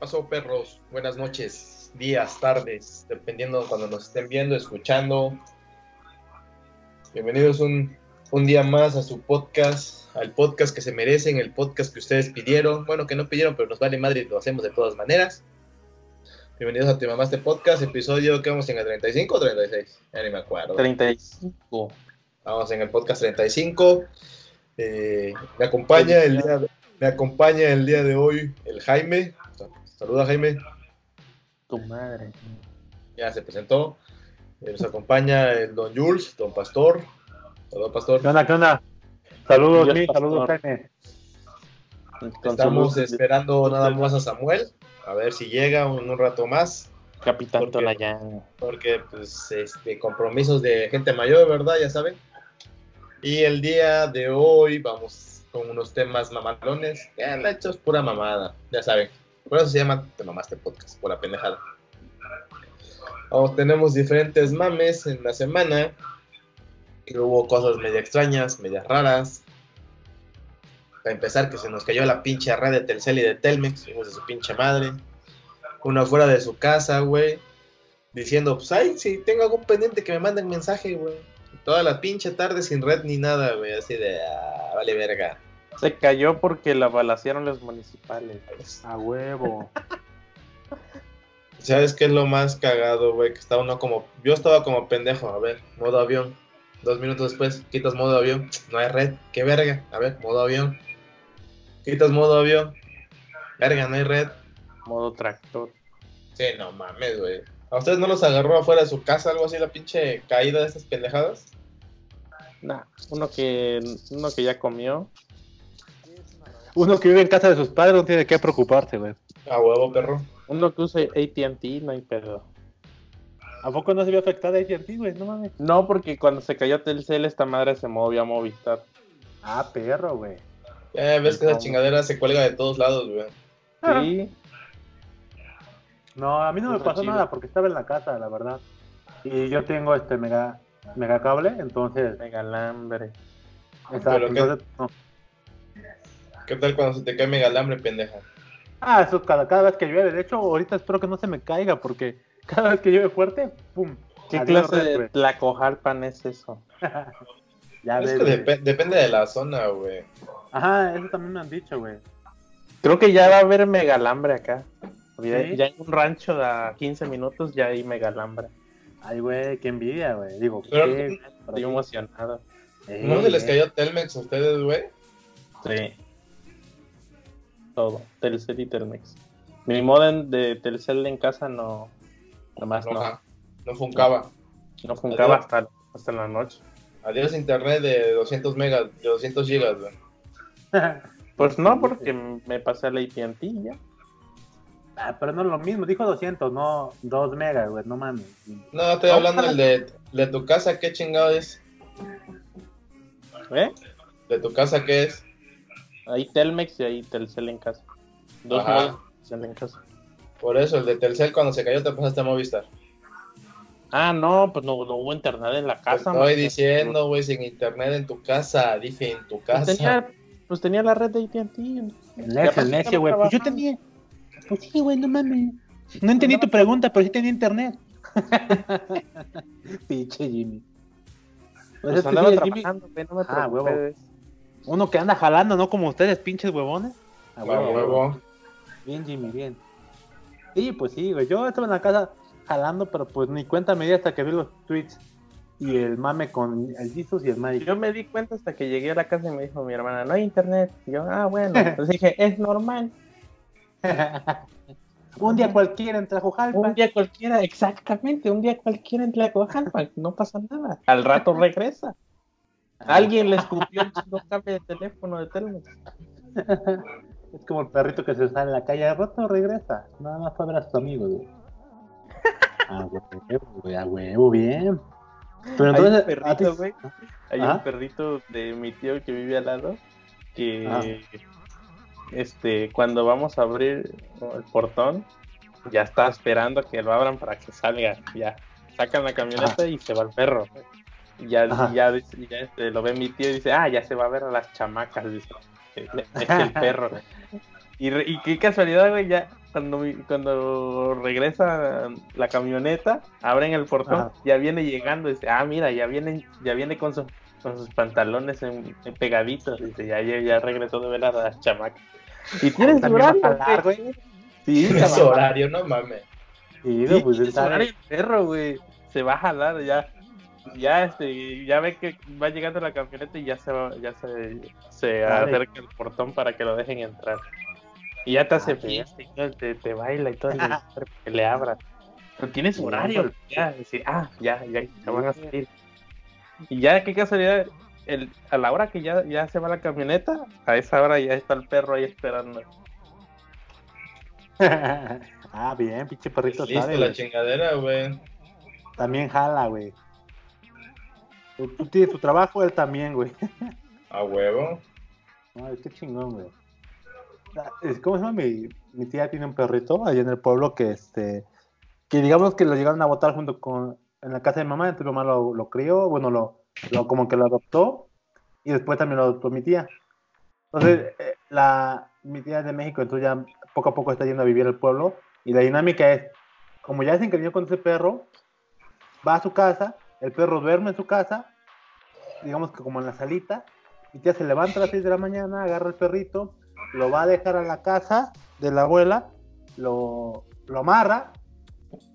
pasó, perros? Buenas noches, días, tardes, dependiendo cuando nos estén viendo, escuchando. Bienvenidos un, un día más a su podcast, al podcast que se merecen, el podcast que ustedes pidieron. Bueno, que no pidieron, pero nos vale madre y lo hacemos de todas maneras. Bienvenidos a Te Mamaste Podcast, episodio que vamos en el 35 o 36, ya ni me acuerdo. 35. Vamos en el podcast 35. Eh, me acompaña el día de, me acompaña el día de hoy el Jaime. Saluda Jaime. Tu madre. Ya se presentó. Eh, nos acompaña el don Jules, don Pastor. Saludos Pastor. ¿Qué onda? ¿Qué onda? Saludos, Dios, mi, saludos, Jaime. Estamos esperando nada más a Samuel. A ver si llega un, un rato más. Capitán porque- Tolayán. Porque pues este compromisos de gente mayor, ¿verdad? Ya saben. Y el día de hoy vamos con unos temas mamalones. Ya la hecho es pura mamada, ya saben. Por eso se llama Te Mamaste Podcast, por la pendejada. Tenemos diferentes mames en la semana. Que hubo cosas media extrañas, medias raras. Para empezar, que se nos cayó la pinche red de Telcel y de Telmex, hijos de su pinche madre. Uno fuera de su casa, güey. Diciendo, pues, ay, si tengo algún pendiente que me manden mensaje, güey. Toda la pinche tarde sin red ni nada, güey. Así de, ah, vale verga. Se cayó porque la balacearon los municipales. A huevo. ¿Sabes qué es lo más cagado, güey? Que está uno como. Yo estaba como pendejo, a ver, modo avión. Dos minutos después, quitas modo avión. No hay red. ¿Qué verga? A ver, modo avión. Quitas modo avión. Verga, no hay red. Modo tractor. Sí, no mames, güey. ¿A ustedes no los agarró afuera de su casa algo así, la pinche caída de estas pendejadas? Nah, uno que, uno que ya comió. Uno que vive en casa de sus padres no tiene que preocuparse, güey. A huevo, perro. Uno que usa ATT, no hay pedo. ¿A poco no se vio afectada AT&T, güey? No mames. No, porque cuando se cayó Telcel, esta madre se movió a Movistar. Ah, perro, güey. Ya ves que esa chingadera se cuelga de todos lados, güey. Ah. Sí, No, a mí no me pasó chido. nada porque estaba en la casa, la verdad. Y yo tengo este mega, mega cable, entonces... mega alambre. Exacto, entonces, no. ¿Qué tal cuando se te cae mega alambre, pendeja? Ah, eso cada, cada vez que llueve. De hecho, ahorita espero que no se me caiga porque cada vez que llueve fuerte, ¡pum! ¿Qué Adiós, clase red, de güey. tlacojalpan es eso? Ya Es ves, que depende de la zona, güey. Ajá, eso también me han dicho, güey. Creo que ya va a haber mega alambre acá. Ya, ¿Sí? ya en un rancho de 15 minutos ya hay mega alambre. Ay, güey, qué envidia, güey. Digo, Pero- qué... Estoy emocionado. Eh, ¿No se les eh. cayó Telmex a ustedes, güey? Sí. Todo. Telcel y Telmex. Mi modem de Telcel en casa no. Nomás no. No funcaba. No funcaba Adiós. hasta, hasta la noche. Adiós internet de 200 megas, de 200 gigas, güey. Pues no, porque me pasé a la AT&T y ya. Ah, pero no es lo mismo. Dijo 200, no 2 megas, güey. No mames. No, estoy hablando del de, de tu casa, ¿qué chingado es? ¿Eh? ¿De tu casa qué es? Ahí Telmex y ahí Telcel en casa. Dos Telcel en casa. Por eso, el de Telcel cuando se cayó te pasaste a Movistar. Ah, no, pues no, no hubo internet en la Te casa. estoy man. diciendo, güey, sin internet en tu casa. Dije, en tu Pues casa. tenía, pues tenía la red de AT&T. El necio, güey. Pues yo tenía. Pues sí, güey, no mames. No entendí tu pregunta, pero sí tenía internet. Pinche Jimmy. Pues Pues andaba Jimmy- trabajando, güey, no me Ah, huevo. Uno que anda jalando, no como ustedes, pinches huevones. A huevo, huevo. Bien, Jimmy, bien. Sí, pues sí, güey. Yo estaba en la casa jalando, pero pues ni cuenta me di hasta que vi los tweets y el mame con el Jesus y el Mike. Yo me di cuenta hasta que llegué a la casa y me dijo mi hermana, no hay internet. Y yo, ah, bueno. Entonces dije, es normal. Un día cualquiera en Tlajojalpa. Un día cualquiera, exactamente, un día cualquiera en Tlacojalpa, no pasa nada. Al rato regresa. Alguien le escupió el chico cable de teléfono de Telmex. Es como el perrito que se sale a la calle, al rato regresa. Nada más fue a ver a sus amigos, güey. A huevo, güey, a huevo, bien. Pero Hay entonces, un perrito, a ti- güey. Hay un perrito de mi tío que vive al lado que Ah. este cuando vamos a abrir el portón ya está esperando que lo abran para que salga. Ya sacan la camioneta y se va el perro. Y ya, y ya, y ya, este, lo ve mi tío y dice, ah, ya se va a ver a las chamacas, dice. Es el perro. Y, re- y qué casualidad, güey, ya cuando, cuando regresa la camioneta, abren el portón, Ajá. ya viene llegando, dice, ah, mira, ya viene, ya viene con, su- con sus pantalones en, en pegaditos, dice, ya, ya, ya regresó de ver a la chamaca. Y tiene su También va a horario, jalar, güey. Sí, horario, no mames. Sí, pues su horario el perro, güey. Se va a jalar ya. Ya este, ya ve que va llegando la camioneta y ya se va, ya se, se acerca el portón para que lo dejen entrar. Y ya te hace fiesta y te, te baila y todo, que le abra. Pero tiene su Sí, horario, pues. ya, decir, ah, ya, ya, ya van a salir. Y ya, qué casualidad, el, a la hora que ya, ya se va la camioneta, a esa hora ya está el perro ahí esperando. ah, bien, pinche perrito Listo sabe, la chingadera, güey. También jala, güey. Tú, tú tienes tu trabajo, él también, güey. A huevo. Ay, qué chingón, güey. Ah, ¿Cómo se llama? Mi, mi tía tiene un perrito allá en el pueblo que, este, que digamos que lo llegaron a botar junto con, en la casa de mamá, entonces mi mamá lo, lo crió, bueno, lo, lo- como que lo adoptó, y después también lo adoptó mi tía. Entonces, eh, la, mi tía es de México, entonces ya poco a poco está yendo a vivir al pueblo, y la dinámica es, como ya se encariñó con ese perro, va a su casa, el perro duerme en su casa, digamos que como en la salita, mi tía se levanta a las 6 de la mañana, agarra el perrito, lo va a dejar a la casa de la abuela, lo, lo amarra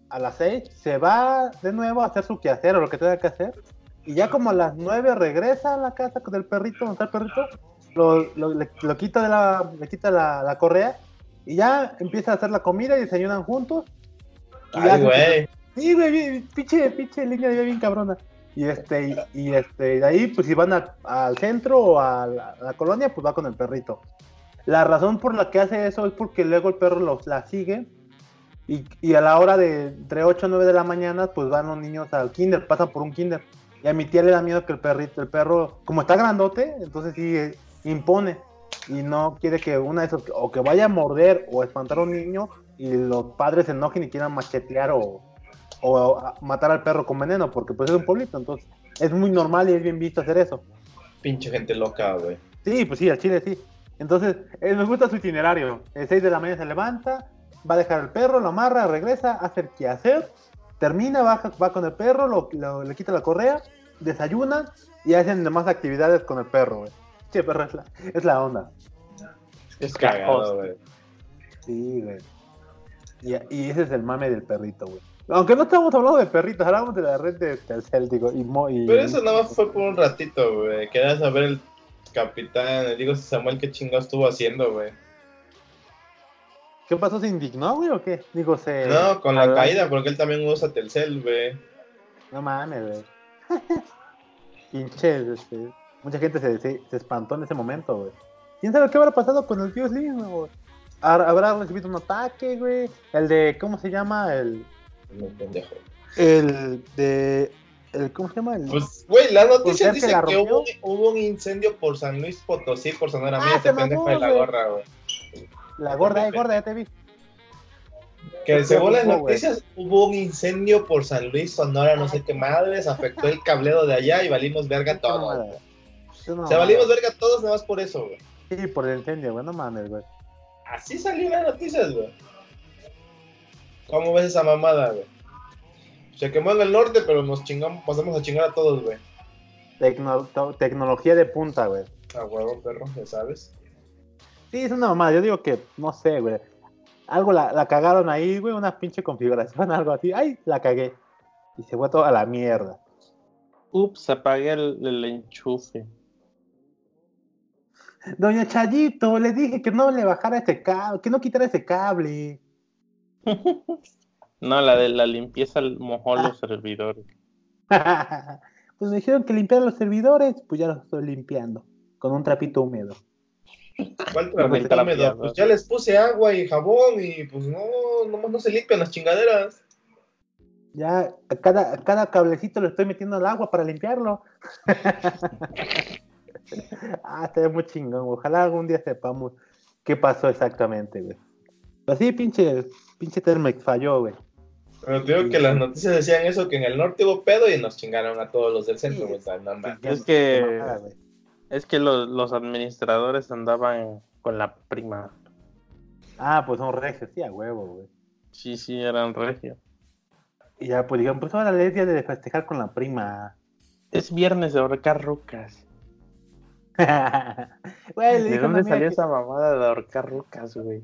a las 6, se va de nuevo a hacer su quehacer o lo que tenga que hacer, y ya como a las 9 regresa a la casa con el perrito, donde está el perrito, lo, lo- le, lo quita, de la, le quita la, la correa, y ya empieza a hacer la comida y desayunan juntos. y ya Ay, güey. Sí, güey, pinche, pinche línea de bien cabrona. Y este, y, y este, de ahí, pues si van al- centro o a la, colonia, pues va con el perrito. La razón por la que hace eso es porque luego el perro los, la sigue y, y a la hora de entre 8 o 9 de la mañana, pues van los niños al kinder, pasan por un kinder. Y a mi tía le da miedo que el perrito, el perro, como está grandote, entonces sí eh, impone y no quiere que una de esos, o que vaya a morder o espantar a un niño y los padres se enojen y quieran machetear o, o matar al perro con veneno, porque pues es un pueblito, entonces es muy normal y es bien visto hacer eso. Pinche gente loca, güey. Sí, pues sí, al chile sí. Entonces, eh, me gusta su itinerario. El 6 de la mañana se levanta, va a dejar el perro, lo amarra, regresa, hace el quehacer, termina, baja, va con el perro, lo, lo- le quita la correa, desayuna y hacen demás actividades con el perro, güey. Sí, el perro es la, es la onda. Es cagado, güey. Sí, güey. Y, y ese es el mame del perrito, güey. Aunque no estamos hablando de perritos, hablamos de la red de Telcel, digo, y, y- Pero eso nada más fue por un ratito, güey. Quería saber el capitán, digo Samuel, qué chingados estuvo haciendo, güey. ¿Qué pasó? ¿Se indignó, güey, o qué? Digo, se... No, con la caída, porque él también usa Telcel, güey. No mames, güey. Pinches, este, mucha gente se, se, se espantó en ese momento, güey. ¿Quién sabe qué habrá pasado con el tío Slim, güey? ¿Habrá recibido un ataque, güey? El de, ¿cómo se llama? El, No, pendejo. el de, el, ¿cómo se llama? El, Pues, güey, las noticias ¿Por qué se dicen la que hubo, un- hubo un incendio por San Luis Potosí, por Sonora. Ah, Mira, se este pendejo de la gorra, güey. la gorda, eh, gorda, ya te vi. Que según las noticias, hubo un incendio por San Luis, Sonora, no sé qué madres, afectó el cableo de allá y valimos verga güey. Qué O sea, valimos verga todos nada más por eso, güey. Sí, por el incendio, güey, no mames, güey. Así salió las noticias, güey. ¿Cómo ves esa mamada, güey? Se quemó en el norte, pero nos chingamos, pasamos a chingar a todos, güey. Tecno- to- tecnología de punta, güey. A huevo, perro, ya sabes. Sí, es una mamada. Yo digo que, no sé, güey. Algo la, la cagaron ahí, güey. Una pinche configuración, algo así. ¡Ay! La cagué. Y se fue todo a la mierda. Ups, apagué el, el enchufe. Doña Chayito, le dije que no le bajara ese cable, que no quitara ese cable. No, la de la limpieza mojó Ah. los servidores. pues me dijeron que limpiara los servidores, pues ya los estoy limpiando. Con un trapito húmedo. ¿Cuál trapito húmedo? Pues ya les puse agua y jabón y pues no, nomás no se limpian las chingaderas. Ya a cada, a cada cablecito le estoy metiendo el agua para limpiarlo. ah, estaría muy chingón. Ojalá algún día sepamos qué pasó exactamente, güey. Así, pinche, pinche Telmex falló, güey. Pero te digo que las noticias decían eso, que en el norte hubo pedo y nos chingaron a todos los del centro, güey. No mames. Es que-. Es que los, los administradores andaban con la prima. Ah, pues son regios, sí, a huevo, güey. Sí, sí, eran regios. Y ya, pues dijeron, pues ahora es día de festejar con la prima. Es viernes de ahorcar rucas. ¿De dijo dónde salió que- esa mamada de ahorcar rucas, güey?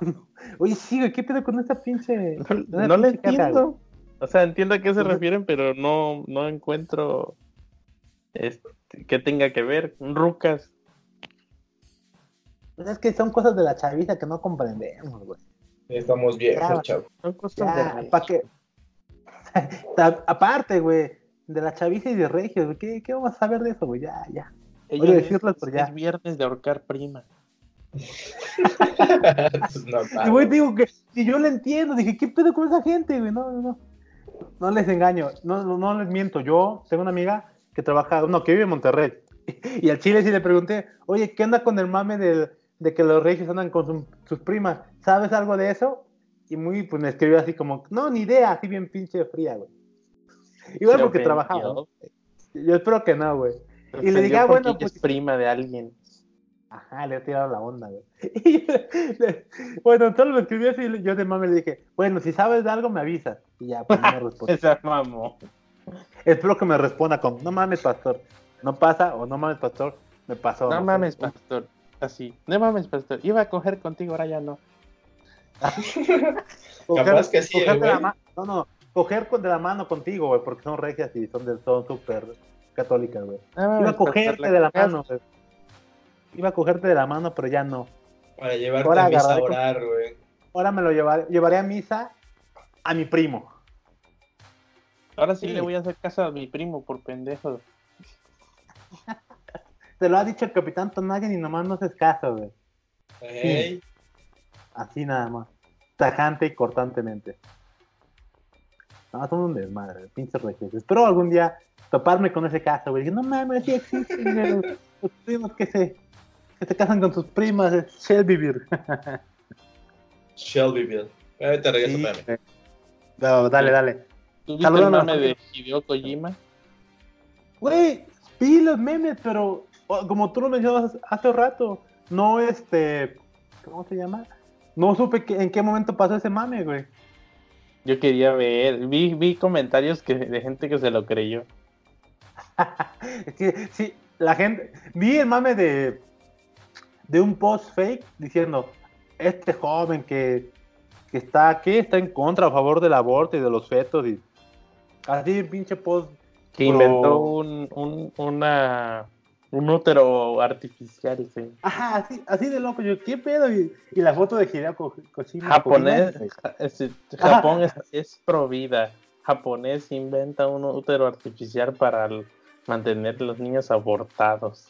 Oye, sí, güey, ¿qué pedo con esta pinche... No, no caja, entiendo. O sea, entiendo a qué se Entonces- refieren, pero no, no encuentro este, que tenga que ver. Rucas. güey? Es que son cosas de la chaviza que no comprendemos, güey. Estamos Ya, viejos, chavo. Son cosas de Ya. ¿para qué? Ta- Aparte, güey, de la chaviza y de regios, ¿qué, ¿qué vamos a saber de eso, güey? Ya, ya. Ella Oye, es- decirlo, pero ya. es viernes de ahorcar prima. Y güey, digo que si yo le entiendo, dije, ¿qué pedo con esa gente, güey? No, no, no. No les engaño, no, no, no les miento. Yo tengo una amiga que trabaja, no, que vive en Monterrey. Y al chile sí le pregunté, oye, ¿qué onda con el mame del- de, que los reyes andan con su- sus primas? ¿Sabes algo de eso? Y muy, pues me escribió así como, no, ni idea, así bien pinche fría, güey. Igual porque ofendió. trabajaba. ¿no? Yo espero que no, güey. Y le dije, ah, bueno, pues- es prima de alguien. Ajá, le he tirado la onda, güey. Y bueno, solo me escribió así y yo de mame le dije, bueno, si sabes de algo me avisas. Y ya, pues no me respondió. Esa mamó. Espero que me responda con, no mames, pastor. No pasa, o no mames, pastor, me pasó. No mames, pastor. Así. No mames, pastor. Iba a coger contigo, ahora ya no. Coger- Capaz que sí, la ma- No, no, coger con de la mano contigo, güey, porque son regias y son de- son súper católicas, güey. No Iba a cogerte pastor, de la mano, güey. Iba a cogerte de la mano, pero ya no. Para llevarte Ahora a misa a orar, güey. Ahora me lo llevaré, llevaré a misa a mi primo. Ahora sí, Sí. le voy a hacer caso a mi primo por pendejo. Se lo ha dicho el capitán Tonagen y nomás no haces caso, güey. Ey, Así nada más. Tajante y cortantemente. No, son un desmadre, pinches regios. Espero algún día toparme con ese caso, güey. Dije, no mames, sí güey, los primos que se, que se casan con sus primas. Es Shelbyville. Shelbyville. Ahorita regreso, Sí. espérame. No, dale, dale. ¿Tú viste Saludos el mame de. Hideo Kojima? Güey, vi los memes, pero como tú lo mencionabas hace rato, no este. ¿Cómo se llama? No supe que- en qué momento pasó ese mame, güey. Yo quería ver, vi, vi comentarios que, de gente que se lo creyó. Es que sí, la gente. Vi el mame de. De un post fake diciendo: Este joven que, que está aquí está en contra, a favor del aborto y de los fetos. Y así, pinche post. Que inventó un, un, una, un útero artificial, sí. Ajá, así, así de loco. Yo, ¿qué pedo? Y, y la foto de Hideo Ko- Kojima. Japonés, es- Japón es, es pro vida. Japonés inventa un útero artificial para el- mantener los niños abortados.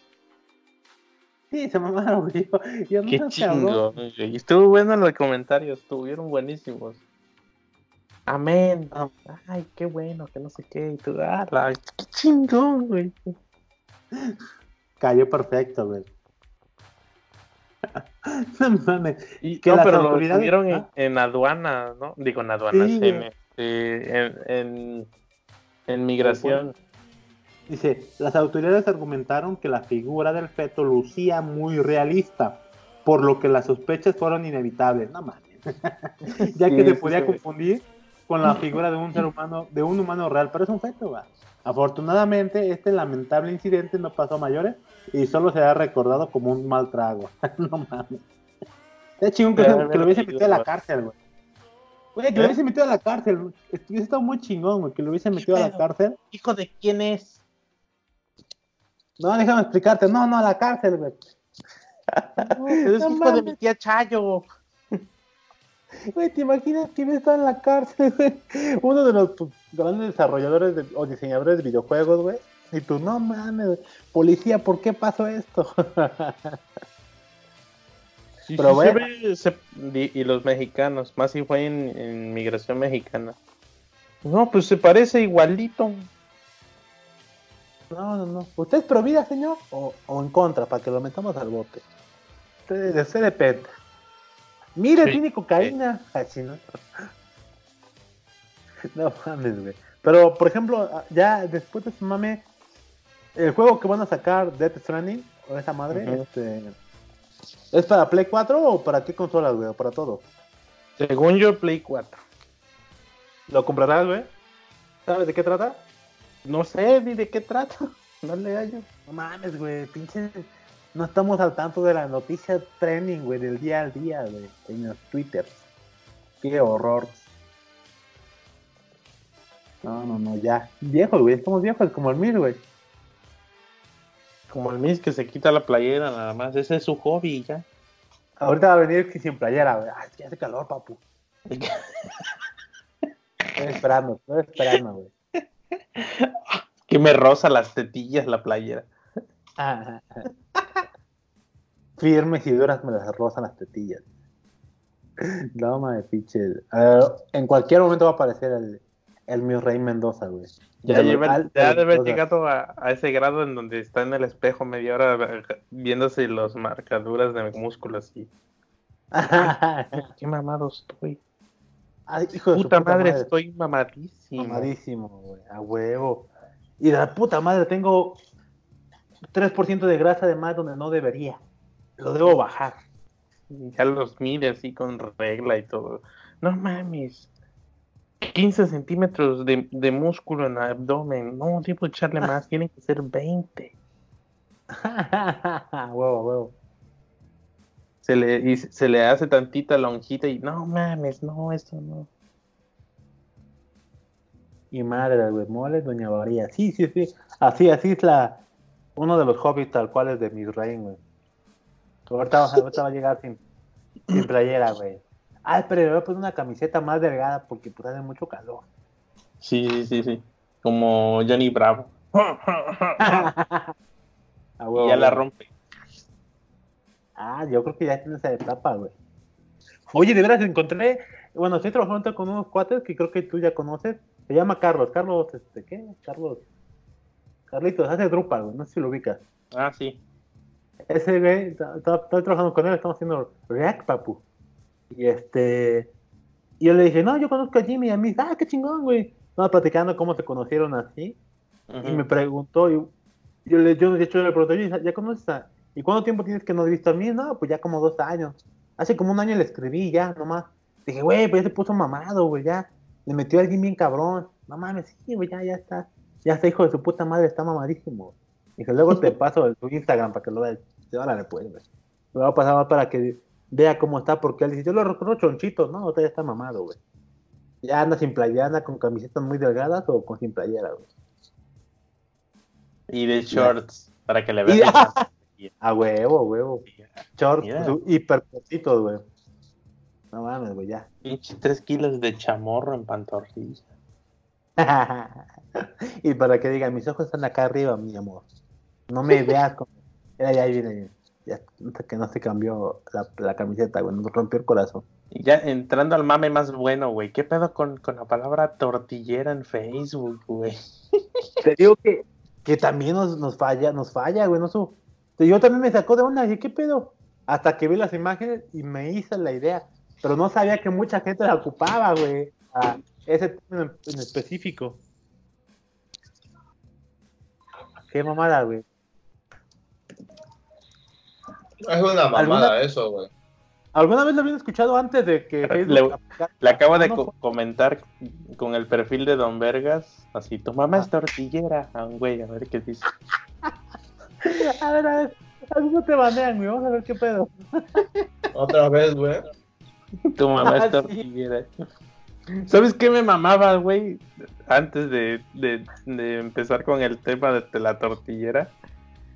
Sí, se mamaron, güey. Yo, no Qué cabrón. chingo. Y estuvo bueno en los comentarios, estuvieron buenísimos. Amén. Ay, qué bueno, que no sé qué. Y tú, ah, la- qué chingón, güey. Cayó perfecto, güey. no mames. Y, Que no, pero lo detuvieron en, en aduana, ¿no? Digo, en aduanas, Sí, en, este, en, en, en migración. Dice, las autoridades argumentaron que la figura del feto lucía muy realista, por lo que las sospechas fueron inevitables. No mames. ya que Sí, se podía sí. confundir con la figura de un ser humano, de un humano real, pero es un feto, va. Afortunadamente, este lamentable incidente no pasó a mayores y solo se ha recordado como un mal trago. no mames. Es chingón que, se- lo hubiese metido a la cárcel, güey. Oye, que ¿Eh? lo hubiese metido a la cárcel. güey. Hubiese estado muy chingón, güey, que lo hubiese metido a la cárcel. ¿Hijo de quién es? No, déjame explicarte. No, no, a la cárcel, güey. es no hijo de mi tía Chayo. Güey, ¿te imaginas que está en la cárcel, güey? Uno de los grandes desarrolladores de- o diseñadores de videojuegos, güey. Y tú, no mames, policía, ¿por qué pasó esto? Sí, Pero sí bueno. se ve, se- y, y los mexicanos, más si fue en, en migración mexicana. No, pues se parece igualito. No, no, no. ¿Usted es pro vida, señor? O, o en contra, para que lo metamos al bote. Usted, usted depende. Mire, Sí. tiene cocaína. Así, ¿no? No mames, güey. Pero, por ejemplo, ya después de ese mame, el juego que van a sacar, Death Stranding, o esa madre, este, ¿Es para Play 4 o para qué consolas, güey? ¿O para todo? Según yo, Play 4. ¿Lo comprarás, güey? ¿Sabes de qué trata? No sé ni de qué trata. No le hallo. No mames, güey, pinche. No estamos al tanto de la noticia trending, güey, del día al día, güey, en los Twitter. Qué horror. No, no, no, ya. Viejos, güey, estamos viejos como el mil, güey. Como el Miss que se quita la playera nada más. Ese es su hobby ya. Ahorita va a venir que sin playera, güey. Ay, es que hace calor, papu. Estoy esperando, estoy esperando, güey. que me roza las tetillas la playera. Ah, Firmes y duras me las rozan las tetillas. No, mames, pinche. A ver, en cualquier momento va a aparecer el, el mi rey Mendoza, güey. Ya, De lleva- de debe haber llegado a, a ese grado en donde está en el espejo media hora eh, viéndose las marcaduras de músculos y qué mamado estoy. Ay, hijo de su Puta, madre, estoy mamadísimo. Mamadísimo, güey, a huevo. Y de la puta madre, tengo 3% de grasa de más donde no debería. Lo debo bajar. Ya los mide así con regla y todo. No mames. 15 centímetros de, de músculo en el abdomen. No, debo echarle más. Tienen que ser 20. a huevo, huevo. Se le, y se le hace tantita lonjita y no mames, no, esto no. Y madre, güey, mole, doña María. Sí, sí, sí. Así, así es la. Uno de los hobbies tal cual es de mis reyes, güey. Ahorita, va- ahorita va a llegar sin, sin playera, güey. Ay, pero le voy a poner una camiseta más delgada porque pues hace mucho calor. Sí, sí, sí, sí. Como Johnny Bravo. A huevo, y ya la rompe. Ah, yo creo que ya tiene esa etapa, güey. Oye, de veras encontré, bueno, estoy trabajando con unos cuates que creo que tú ya conoces. Se llama Carlos, Carlos, este, ¿qué? Carlos. Carlitos, hace Drupal, güey, no sé si lo ubicas. Ah, sí. Ese güey, estoy trabajando con él, estamos haciendo React, papu. Y este, y yo le dije, no, yo conozco a Jimmy y a mí, ah, qué chingón, güey. Estamos platicando cómo se conocieron así. Y me preguntó, y yo, le, yo de hecho le pregunté, ¿ya conoces a...? ¿Y cuánto tiempo tienes que no has visto a mí? No, pues ya como dos años. Hace como un año le escribí ya, nomás. Dije, güey, pues ya se puso mamado, güey, ya. Le metió a alguien bien cabrón. No mames, sí, güey, ya, ya está. Ya está, hijo de su puta madre, está mamadísimo. Dije, luego te paso tu Instagram para que lo veas. Sí, Órale, pues, güey. Lo voy a pasar más para que vea cómo está, porque él dice, yo lo reconozco chonchito. No, ahorita ya está mamado, güey. Ya anda sin playera, anda con camisetas muy delgadas o con sin playera, güey. Y de shorts, para que le Y- A huevo, huevo. Mira. su- hiper cortitos, güey. No mames, güey, ya. Pinche 3 kilos de chamorro en pantorrilla. y para que digan, mis ojos están acá arriba, mi amor. No me veas como. Ya ahí viene. Ya, que no se cambió la, la camiseta, güey. Nos rompió el corazón. Y ya entrando al mame más bueno, güey. ¿Qué pedo con, con la palabra tortillera en Facebook, güey? Te digo que, que también nos, nos falla, nos falla, güey. No su- Yo también me sacó de onda. Dije, ¿qué pedo? Hasta que vi las imágenes y me hice la idea. Pero no sabía que mucha gente la ocupaba, güey. A ese término en, específico. Qué mamada, güey. Es una mamada eso, güey. ¿Alguna vez lo habían escuchado antes de que Facebook Le- Le acabo de Ah, no, co- comentar con el perfil de Don Vergas. Así, tu mamá es tortillera. A un güey, a ver qué dice. A ver, a ver. A ver, no te banean, güey. Vamos a ver qué pedo. Otra vez, güey. Tu mamá Ah, es sí. tortillera. ¿Sabes qué me mamaba, güey? Antes de, de- de empezar con el tema de, de la tortillera.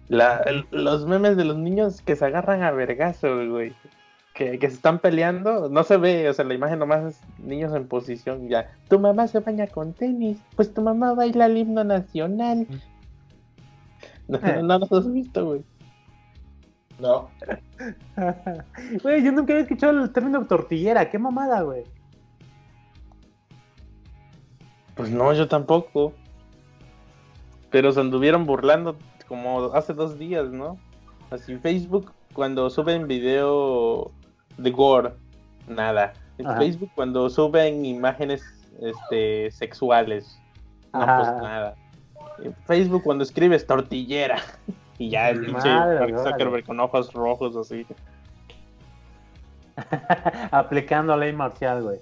La, el- los memes de los niños que se agarran a vergazo, güey. Que, que se están peleando. No se ve, o sea, la imagen nomás es niños en posición ya. Tu mamá se baña con tenis. Pues tu mamá baila el himno nacional. No, no, no los has visto, güey. No. Güey, yo nunca había escuchado el término tortillera. Qué mamada, güey. Pues no, yo tampoco. Pero se anduvieron burlando como hace dos días, ¿no? Así Facebook cuando suben video de gore, nada. En Ajá. Facebook cuando suben imágenes este, sexuales, no Ajá. pues nada. Facebook cuando escribes tortillera y ya el pinche. Zuckerberg con ojos rojos así. Aplicando ley marcial, güey.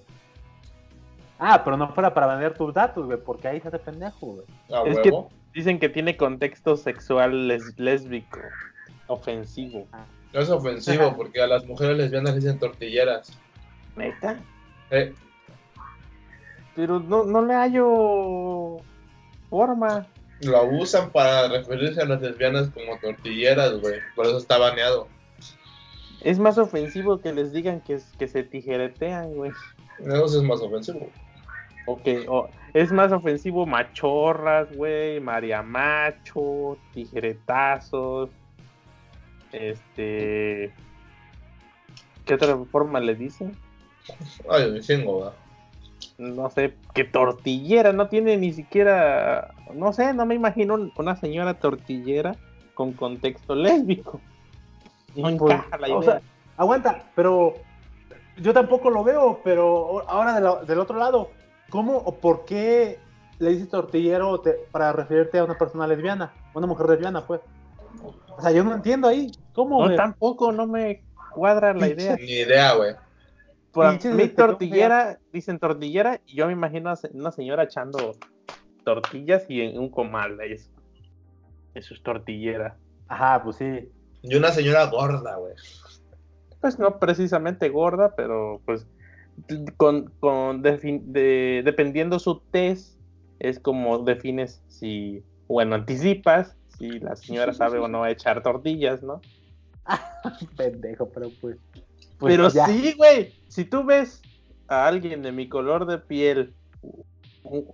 Ah, pero no fuera para vender tus datos, güey, porque ahí se hace pendejo, güey. Es que-. Dicen que tiene contexto sexual les- lésbico, ofensivo. No es ofensivo porque a las mujeres lesbianas les dicen tortilleras. ¿Neta? Eh, Pero no, no le hallo forma. Lo usan para referirse a las lesbianas como tortilleras, güey. Por eso está baneado. Es más ofensivo que les digan que, que se tijeretean, güey. Eso es más ofensivo. O que o- es más ofensivo machorras, güey, mariamacho, tijeretazos. Este. ¿Qué otra forma le dicen? Ay, me chingo. No sé, que tortillera, no tiene ni siquiera. No sé, no me imagino una señora tortillera con contexto lésbico. No Pues, encaja la idea. o sea, aguanta, pero yo tampoco lo veo, pero ahora de la- del otro lado, ¿cómo o por qué le dices tortillero te- para referirte a una persona lesbiana? Una mujer lesbiana, pues. O sea, yo no entiendo ahí. ¿Cómo, no, tampoco, no me cuadra la idea. Ni idea, güey. Mí de tortillera, dicen tortillera, y yo me imagino a una señora echando tortillas y en un comal de eso. Eso es tortillera. Ajá, pues sí. Y una señora gorda, güey. Pues no precisamente gorda, pero pues con, con de- dependiendo su test, es como defines si, bueno, anticipas si la señora sabe o no echar tortillas, ¿no? Pendejo, pero pues. Pues Pero ya. sí, güey, si tú ves a alguien de mi color de piel,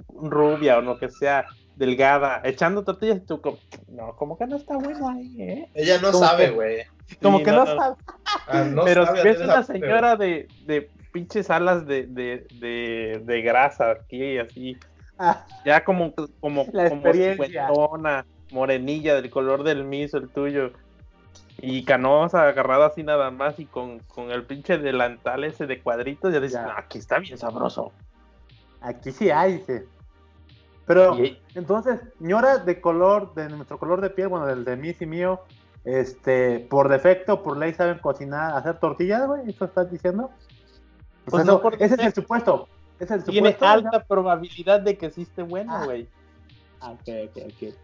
rubia o lo que sea, delgada, echando tortillas, tú como, no, como que no está bueno ahí, ¿eh? Ella no Como sabe, güey. Como Sí, que no, sabe. Ah, no Pero sabe si ves una señora de, de pinches alas de, de, de, de grasa aquí, así, Ah, ya como, como, como morenilla, del color del miso, el tuyo, y canosa, agarrada así nada más, y con, con el pinche delantal ese de cuadritos, ya dices, Ya. "No, aquí está bien sabroso. aquí sí hay, dice. Pero, Y- entonces, señora de color, de nuestro color de piel, bueno, del de mí y mío, este, por defecto, por ley, saben cocinar, hacer tortillas, güey, ¿eso estás diciendo? O Pues sea, no no, ese es el supuesto. Es el Tiene supuesto. alta probabilidad de que sí esté bueno, güey. Ah, ok, ok, ok.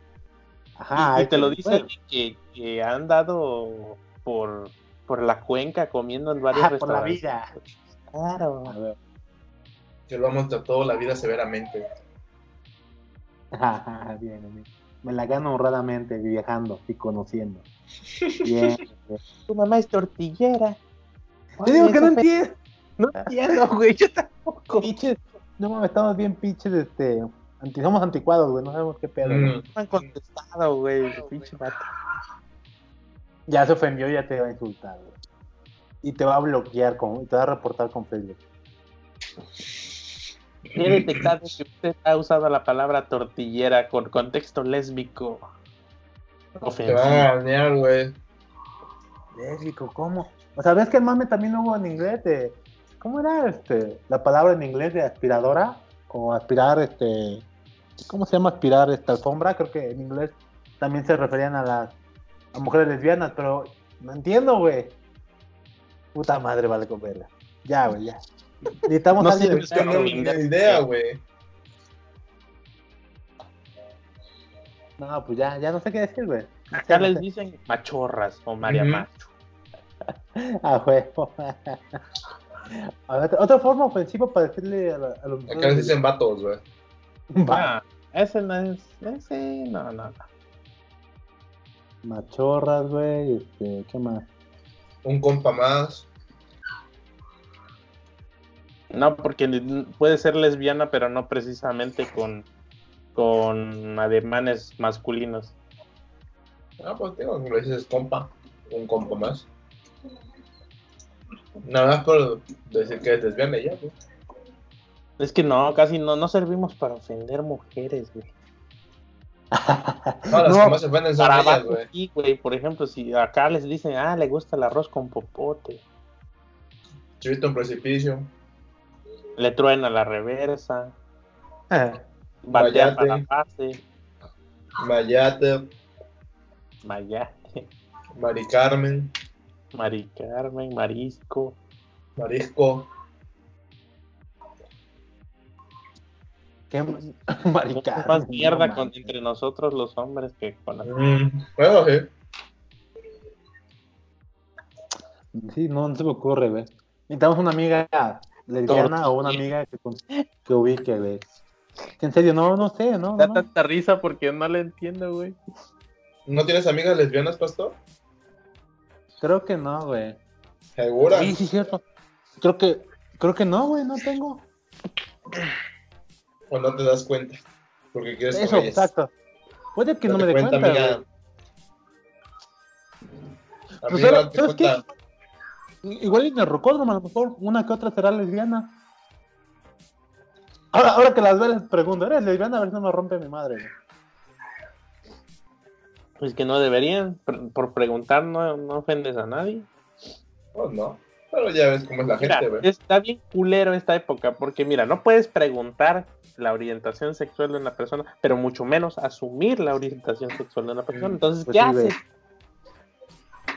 Y- Ajá. y, te lo dice bueno, que, que han dado por, por la cuenca comiendo en varios ah, por la vida. Claro. A ver. Que lo hemos tratado la vida severamente. Ajá, bien, bien. Me la gano honradamente viajando y conociendo. Bien. bien. Tu mamá es tortillera. Te digo que no entiendo. No entiendo, güey. Yo tampoco. Pinches. No mames, estamos bien pinches, este. Anti, somos anticuados, güey. No sabemos qué pedo. Mm. No han contestado, güey. Pinche vato. Ya se ofendió, ya te va a insultar, güey. Y te va a bloquear, con, y te va a reportar con Facebook. He detectado que usted ha usado la palabra tortillera con contexto lésbico. Te Ofensivo. van a banear, güey. Lésbico, ¿cómo? O sea, ves que el mame también hubo en inglés de. ¿Cómo era este? La palabra en inglés de aspiradora? O aspirar, este. ¿Cómo se llama aspirar esta alfombra? Creo que en inglés también se referían a las a mujeres lesbianas, pero no entiendo, güey. Puta madre, vale con verga. Ya, güey, ya. Necesitamos No alguien sé, de- Es que no ni idea, güey. No, pues ya, ya no sé qué decir, güey. Acá les dicen machorras o María Ujú. Macho. Ah, huevo. A ver, otra forma ofensiva para decirle a, la- a los Acá les dicen vatos, güey. Va. Ah, ese no es. Ese, no, no, no. Machorras, güey. Este, ¿qué más? Un compa más. No, porque puede ser lesbiana, pero no precisamente con, con ademanes masculinos. Ah, pues digo, le dices compa. Un compa más. Nada más por decir que es lesbiana ya, güey. Es que no, casi no, no servimos para ofender mujeres, güey. No, las No, que más se ofenden son Para ellas, güey. sí, güey. Por ejemplo, si acá les dicen, ah, le gusta el arroz con popote, Chivito en precipicio. le truena la reversa, batea Mayate. para la base, Mayate. mayate, Mari Carmen. Mari Carmen, marisco. Marisco. Qué maricada. Más mierda No con, mames. entre nosotros los hombres que con las Mm, bueno, sí. Sí, no, no se me ocurre, güey. Necesitamos una amiga lesbiana o una amiga que, que ubique, güey. Que En serio, no, no sé, no. Da no. tanta risa porque no le entiendo, güey. ¿No tienes amigas lesbianas, pastor? Creo que no, güey. ¿Segura? Sí, sí, cierto. Creo que, creo que no, güey, no tengo. ¿O no te das cuenta? Porque quieres Eso, ellas. exacto. Puede que no me dé cuenta. Amiga, Pues, ¿sabes- date sabes qué? cuenta. Igual en el rocódromo, a lo mejor una que otra será lesbiana. Ahora, ahora que las veo les pregunto, ¿eres lesbiana? A ver si no me rompe mi madre. Pues que no deberían. Por, por preguntar no, no ofendes a nadie. Pues no. Pero ya ves cómo es la Mira, gente, güey. está bien culero esta época porque mira, no puedes preguntar la orientación sexual de una persona, pero mucho menos asumir la orientación sexual de una persona. Mm, Entonces, pues ¿qué sí, haces?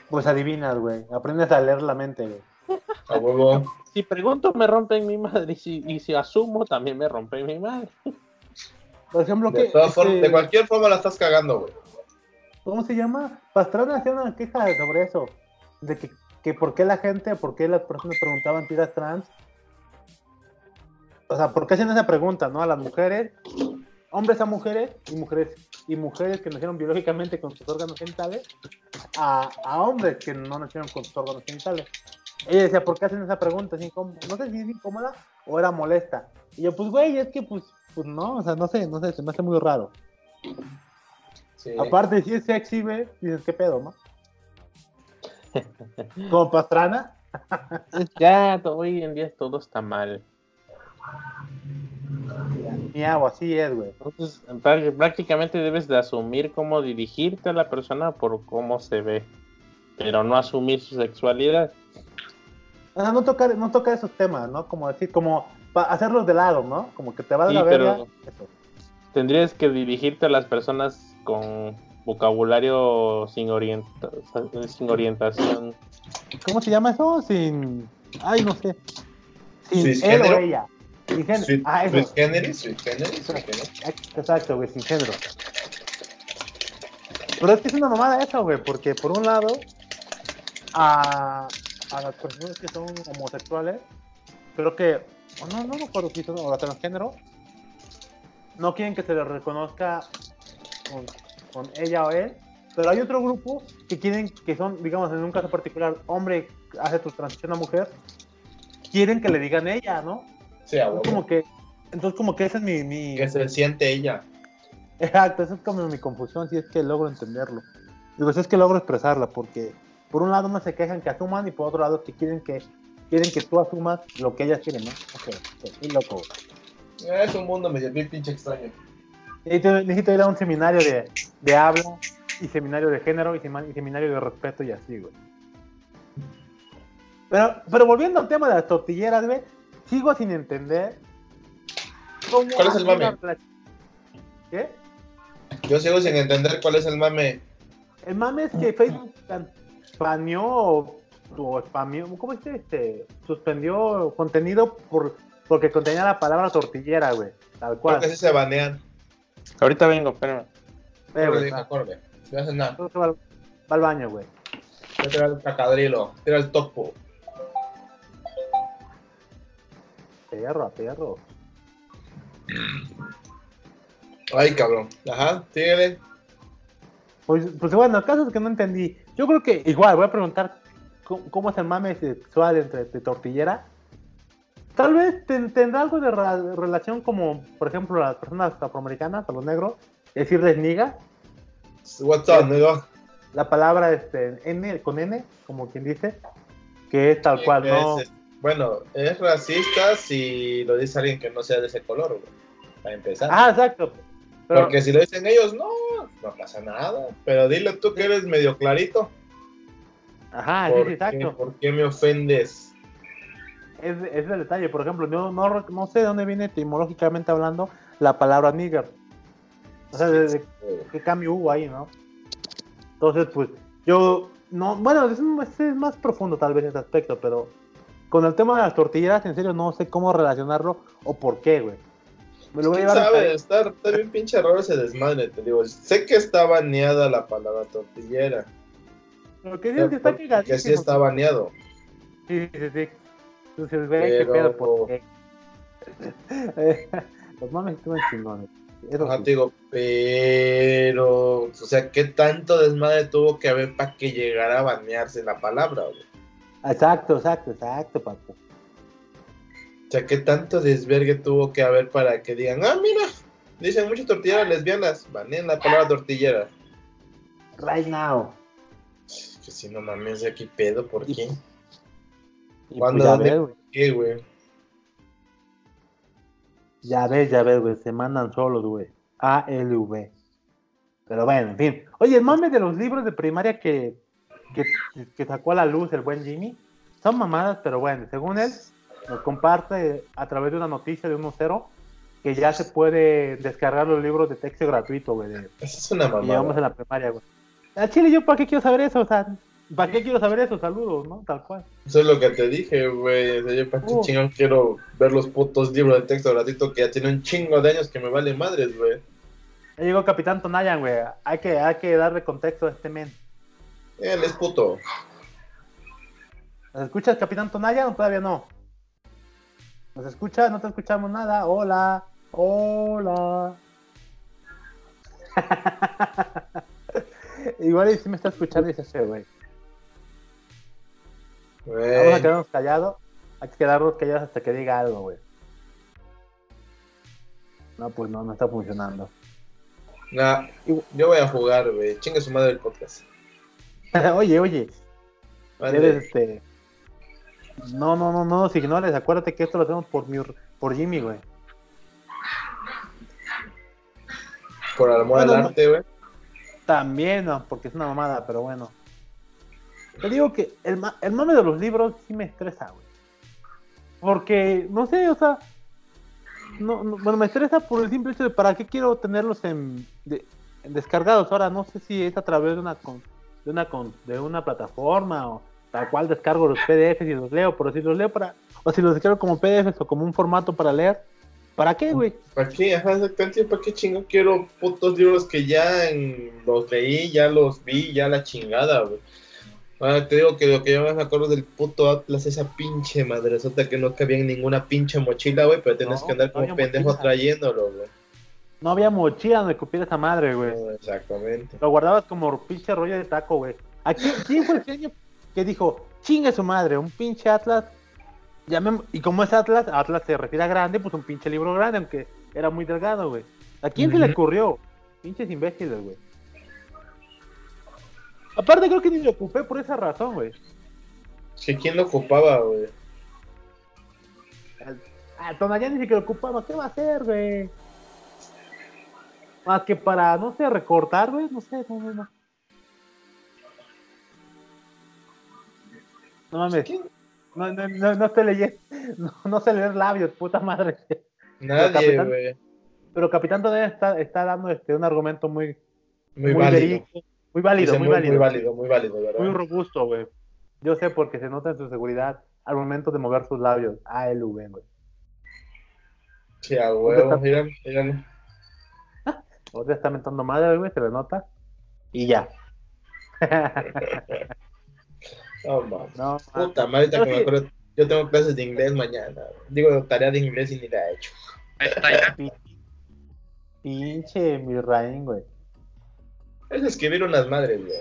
Pues adivinas, güey. Aprendes a leer la mente, güey. A huevo. Si pregunto, me rompen mi madre. Y si, y si asumo, también me rompen mi madre. Por ejemplo, De, ¿qué, todas este, formas, de cualquier forma la estás cagando, güey. ¿cómo se llama? Pastrana hacía una queja sobre eso. De que, que por qué la gente, por qué las personas preguntaban si eras trans. O sea, ¿por qué hacían esa pregunta, no? A las mujeres, hombres a mujeres y mujeres y mujeres que nacieron biológicamente con sus órganos genitales a, a hombres que no nacieron con sus órganos genitales. Ella decía, ¿por qué hacen esa pregunta? Es. No sé si es incómoda o era molesta. Y yo, pues, güey, es que, pues, pues no, o sea, no sé, no sé, se me hace muy raro. Sí. Aparte, si es sexy, güey, dices, ¿qué pedo, no? Como pastrana. Ya, hoy en día todo está mal. Miau, así es, güey. Entonces, prá- prácticamente debes de asumir cómo dirigirte a la persona por cómo se ve, pero no asumir su sexualidad. O sea, no tocar, no tocar esos temas, ¿no? Como decir, como hacerlos de lado, ¿no? Como que te va a Sí, la verga. pero- Eso. Tendrías que dirigirte a las personas con vocabulario sin, orienta- sin orientación. ¿Cómo se llama eso? Sin. Ay, no sé. Sin ¿Cis él o ella. Sin género. Sweet, Ah, eso. sweet generis, sweet generis, sweet generis. Exacto, güey, sin género. Pero es que es una mamada eso, güey, porque por un lado, a, a las personas que son homosexuales, creo que, o no, no me acuerdo si son o la transgénero, no quieren que se les reconozca con, con ella o él, pero hay otro grupo que quieren, que son, digamos, en un caso particular, hombre hace tu transición a mujer, quieren que le digan ella, ¿no? Sí, a Es huevo. como que, entonces como que ese es mi, mi, Que se siente ella. Exacto, esa es como mi confusión, si es que logro entenderlo. Digo, si es que logro expresarla, porque por un lado no se quejan que asuman y por otro lado que quieren que quieren que tú asumas lo que ellas quieren, ¿no? Ok, ok, muy loco. Es un mundo medio bien pinche extraño. Necesito, necesito ir a un seminario de, de habla y seminario de género y, sema- y seminario de respeto y así, güey. Pero, pero volviendo al tema de las tortilleras, güey, sigo sin entender cómo ¿Cuál es el mame? ¿Qué? Yo sigo sin entender cuál es el mame. El mame es que Facebook baneó o, o spamió, ¿cómo dice? Este, suspendió contenido por porque contenía la palabra tortillera, güey. Tal Creo cual. que sí se banean. Ahorita vengo, espérame. Eh, güey, hija, va. corre. No haces nada. Entonces va, al- va al baño, güey. Ya tira el cacadrilo. Tira el topo. Perro, perro. Ay, cabrón. Ajá, síguele. Pues, pues bueno, el caso es que no entendí. Yo creo que igual voy a preguntar cómo, cómo es el mame sexual entre de tortillera. Tal vez ten- tendrá algo de relación como, por ejemplo, las personas afroamericanas, a los negros, decirles niga. What's up, nego? la palabra este, N con N, como quien dice, que es tal cual, ¿no? Es- bueno, es racista si lo dice alguien que no sea de ese color, güey. Para empezar. Ah, exacto. Pero, Porque si lo dicen ellos, no, no pasa nada. Pero dile tú que eres medio clarito. ajá, sí, ¿Por, sí, qué, exacto. por qué me ofendes? Es, es el detalle. Por ejemplo, yo no, no sé de dónde viene etimológicamente hablando la palabra nigger. O sea, de, de- qué cambio hubo ahí, ¿no? Entonces, pues, yo, no, bueno, es, es- es más profundo tal vez ese aspecto, pero con el tema de las tortilleras, en serio, no sé cómo relacionarlo o por qué, güey. Me lo voy a ¿Quién llevar sabe? hasta- Está, está bien pinche raro ese desmadre, te digo. Sé que está baneada la palabra tortillera. Lo que digo es que está Que cagadísimo. sí está baneado. Sí, sí, sí. Entonces, güey, qué pedo, ¿por qué? Los mames estuvieron chingones. Ajá, sí. te digo, pero, o sea, ¿qué tanto desmadre tuvo que haber para que llegara a banearse la palabra, güey? Exacto, exacto, exacto, papu. O sea, ¿qué tanto desvergue tuvo que haber para que digan, ah, mira, dicen muchas tortilleras lesbianas, banean la palabra tortillera? Right now. Que si no mames, aquí pedo, ¿por qué? Y ¿Cuándo, pues ya dónde? güey. ¿Qué, güey? Ya ves, ya ves, güey. Se mandan solos, güey. ALV. Pero bueno, en fin. Oye, el mame de los libros de primaria que, que, que sacó a la luz el buen Jimmy. Son mamadas, pero bueno, según él, nos comparte a través de una noticia de 1.0 que ya se puede descargar los libros de texto gratuito, güey. Esa es una que llevamos mamada. en la primaria, güey. A Chile, yo para qué quiero saber eso, o sea, ¿para qué quiero saber eso? Saludos, ¿no? Tal cual. Eso es lo que te dije, güey. O sea, yo para qué Uh. chingón quiero ver los putos libros de texto gratuito que ya tienen un chingo de años que me vale madres, güey. Ya llegó Capitán Tonayan, güey. Hay que, hay que darle contexto a este men. Él es puto. ¿Nos escuchas, Capitán Tonayan, o todavía no? ¿Nos escuchas? No te escuchamos nada. Hola. Hola. Igual y si me está escuchando y ese, güey. Vamos a quedarnos callados. Hay que quedarnos callados hasta que diga algo, güey. No, pues no, no está funcionando. Nah, yo voy a jugar, güey. Chinga su madre el podcast. oye, oye. Vale. Eres este. No, no, no, no nos ignores. Acuérdate que esto lo hacemos por, mi, por Jimmy, güey. Por amor al Bueno, no. arte, güey. También, no, porque es una mamada, pero bueno. Te digo que el, ma- el mame de los libros sí me estresa, güey. Porque, no sé, o sea. No, no- bueno, me estresa por el simple hecho de para qué quiero tenerlos en, de- en descargados. Ahora, no sé si es a través de una, con- de, una con- de una plataforma o tal cual descargo los PDFs y los leo, pero si los leo para. O si los descargo como PDFs o como un formato para leer. ¿Para qué, güey? ¿Para qué? Ajá, exactamente. ¿Para qué chingo quiero putos libros que ya en- los leí, ya los vi, ya la chingada, güey? Ahora te digo que lo que yo más me acuerdo del puto Atlas, esa pinche madresota que no cabía en ninguna pinche mochila, güey, pero tienes No, que andar como pendejo mochila. trayéndolo, güey. No había mochila donde cupiera esa madre, güey. No, exactamente. Lo guardabas como pinche rollo de taco, güey. Aquí, ¿quién fue el genio que dijo, chingue su madre, un pinche Atlas? Y como es Atlas, Atlas se refiere a grande, pues un pinche libro grande, aunque era muy delgado, güey. ¿A quién se le ocurrió? Pinches imbéciles, güey. Aparte creo que ni lo ocupé por esa razón, güey. Que quién lo ocupaba, güey. Ah, Tonayán dice que lo ocupaba, ¿qué va a hacer, güey? Más que para, no sé, recortar, güey, no sé, no, no, no. No mames. No, no, no, no sé leer, no, no sé leer labios, puta madre. Nadie, güey. Pero Capitán Tonayán está, está dando este, un argumento muy, Muy, muy válido. muy válido, muy, muy, válido, muy válido, muy válido, ¿verdad? muy robusto, güey. Yo sé porque se nota en su seguridad al momento de mover sus labios. ALV, güey. Sí, a huevo, mira, mira. Otra está mentando madre, güey, se le nota. Y ya. No, mames. no, Puta madre, que me acuerdo, yo tengo clases de inglés mañana. Digo, tarea de inglés y ni la he hecho. Ahí está ya. pi- pinche mi raín, güey. Es escribir unas madres, güey.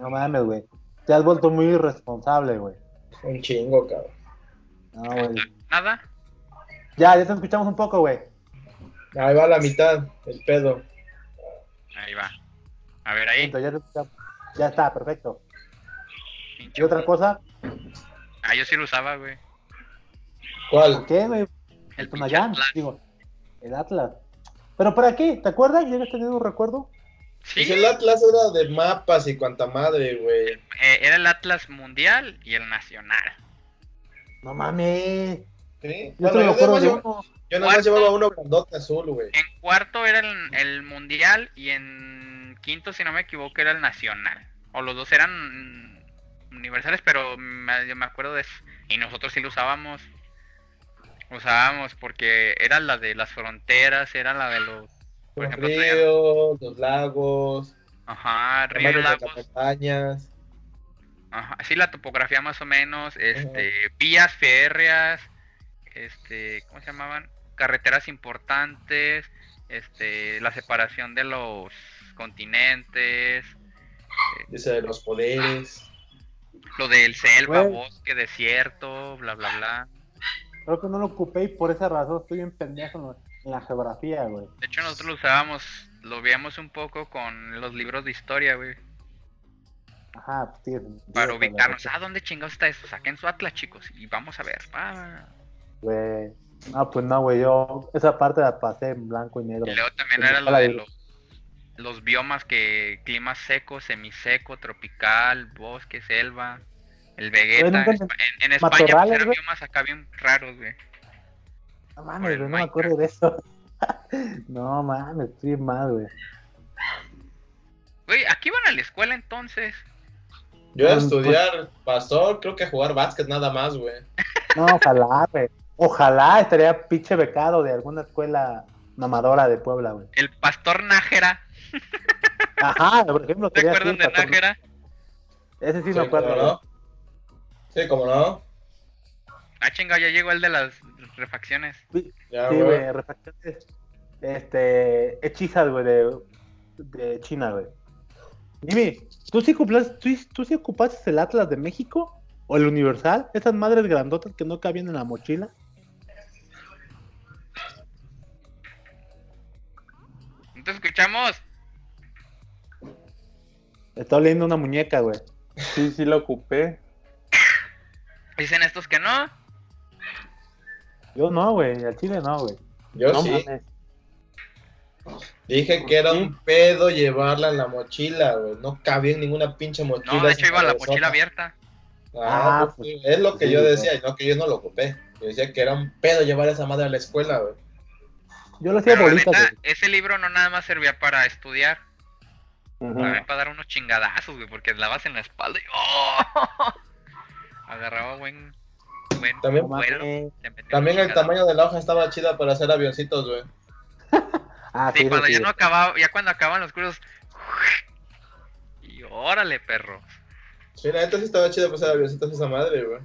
No mames, güey. Te has vuelto muy irresponsable, güey. Un chingo, cabrón. No, güey. Nada. Ya, ya te escuchamos un poco, güey. Ahí va la mitad, el pedo. Ahí va. A ver ahí. Ya, está, perfecto. ¿Y otra cosa? Ah, yo sí lo usaba, güey. ¿Cuál? ¿Qué, güey? El Tonayán, Atlas. digo. El Atlas. ¿Pero para qué? ¿Te acuerdas? ¿Ya habías tenido un recuerdo? Sí, Pues el Atlas era de mapas y cuanta madre, güey. eh, era el Atlas Mundial y el Nacional. No mames. ¿Sí? Yo Bueno, yo, uno. yo nada más llevaba uno grandote azul, güey. En cuarto era el, el Mundial y en quinto, si no me equivoco, era el Nacional. O los dos eran universales, pero me, yo me acuerdo de eso. Y nosotros sí lo usábamos. Usábamos porque era la de las fronteras, era la de los... Por Los ejemplo, traía- ríos, los lagos, Ajá, río, tamaños de las lagos. montañas. Ajá, sí, la topografía más o menos, este, vías férreas, este, ¿cómo se llamaban? Carreteras importantes, este, la separación de los continentes, Dice de los poderes. lo del selva, bosque, desierto, bla, bla, bla. Creo que no lo ocupé y por esa razón estoy bien pendejo en, la- geografía, güey. De hecho, nosotros lo usábamos, lo veíamos un poco con los libros de historia, güey, Ajá, pues sentido, para ubicarnos. Ah, ¿dónde chingados está eso? Saquen su atlas, chicos, y vamos a ver. Ah. Güey. No, pues no, güey. Yo esa parte la pasé en blanco y negro. Y luego también era lo de los, los biomas que clima seco, semiseco, tropical, bosque, selva, el Vegeta. nunca En, en- en España pues, eran biomas acá bien raros, güey. No mames, güey, no me acuerdo de eso. no mames, estoy mal, güey. Güey, aquí van a la escuela entonces. Yo a Mm, estudiar pastor, creo que a jugar básquet nada más, güey. No, ojalá, güey. Ojalá estaría pinche becado de alguna escuela mamadora de Puebla, güey. El pastor Nájera. Ajá, por ejemplo, ¿Te acuerdan de. Nájera? Ese sí Sí, me acuerdo, ¿cómo güey. no? Sí, como no. Ah, chinga, ya llegó el de las refacciones. Ya, Sí, güey. refacciones. Este, hechizas, güey, de, de China, güey. Jimmy, ¿tú sí, ocupas, tú, ¿tú sí ocupaste el Atlas de México? ¿O el Universal? Esas madres grandotas que no cabían en la mochila. Te escuchamos? Estaba leyendo una muñeca, güey. Sí, sí lo ocupé. Dicen estos que no. Yo no, güey, al chile no, güey. Yo no sí. mames. Dije que era un pedo llevarla en la mochila, güey. No cabía en ninguna pinche mochila. No, de hecho iba la madresota. mochila abierta. Ah, Ah, pues, sí, es lo que sí, yo decía, y no que yo no lo ocupé. Yo decía que era un pedo llevar esa madre a la escuela, güey. Yo lo hacía Pero la bolitas, neta, güey. ese libro no nada más servía para estudiar, también para dar unos chingadazos, güey, porque la vas en la espalda y ¡oh! Agarraba buen, buen También- vuelo. También el tamaño de la hoja estaba chida para hacer avioncitos, güey. Ah, Sí, sí, cuando sí, ya sí. no acababa, ya cuando acaban los cursos. Y órale, perro. Sí, la neta sí estaba chida para hacer avioncitos esa madre, güey.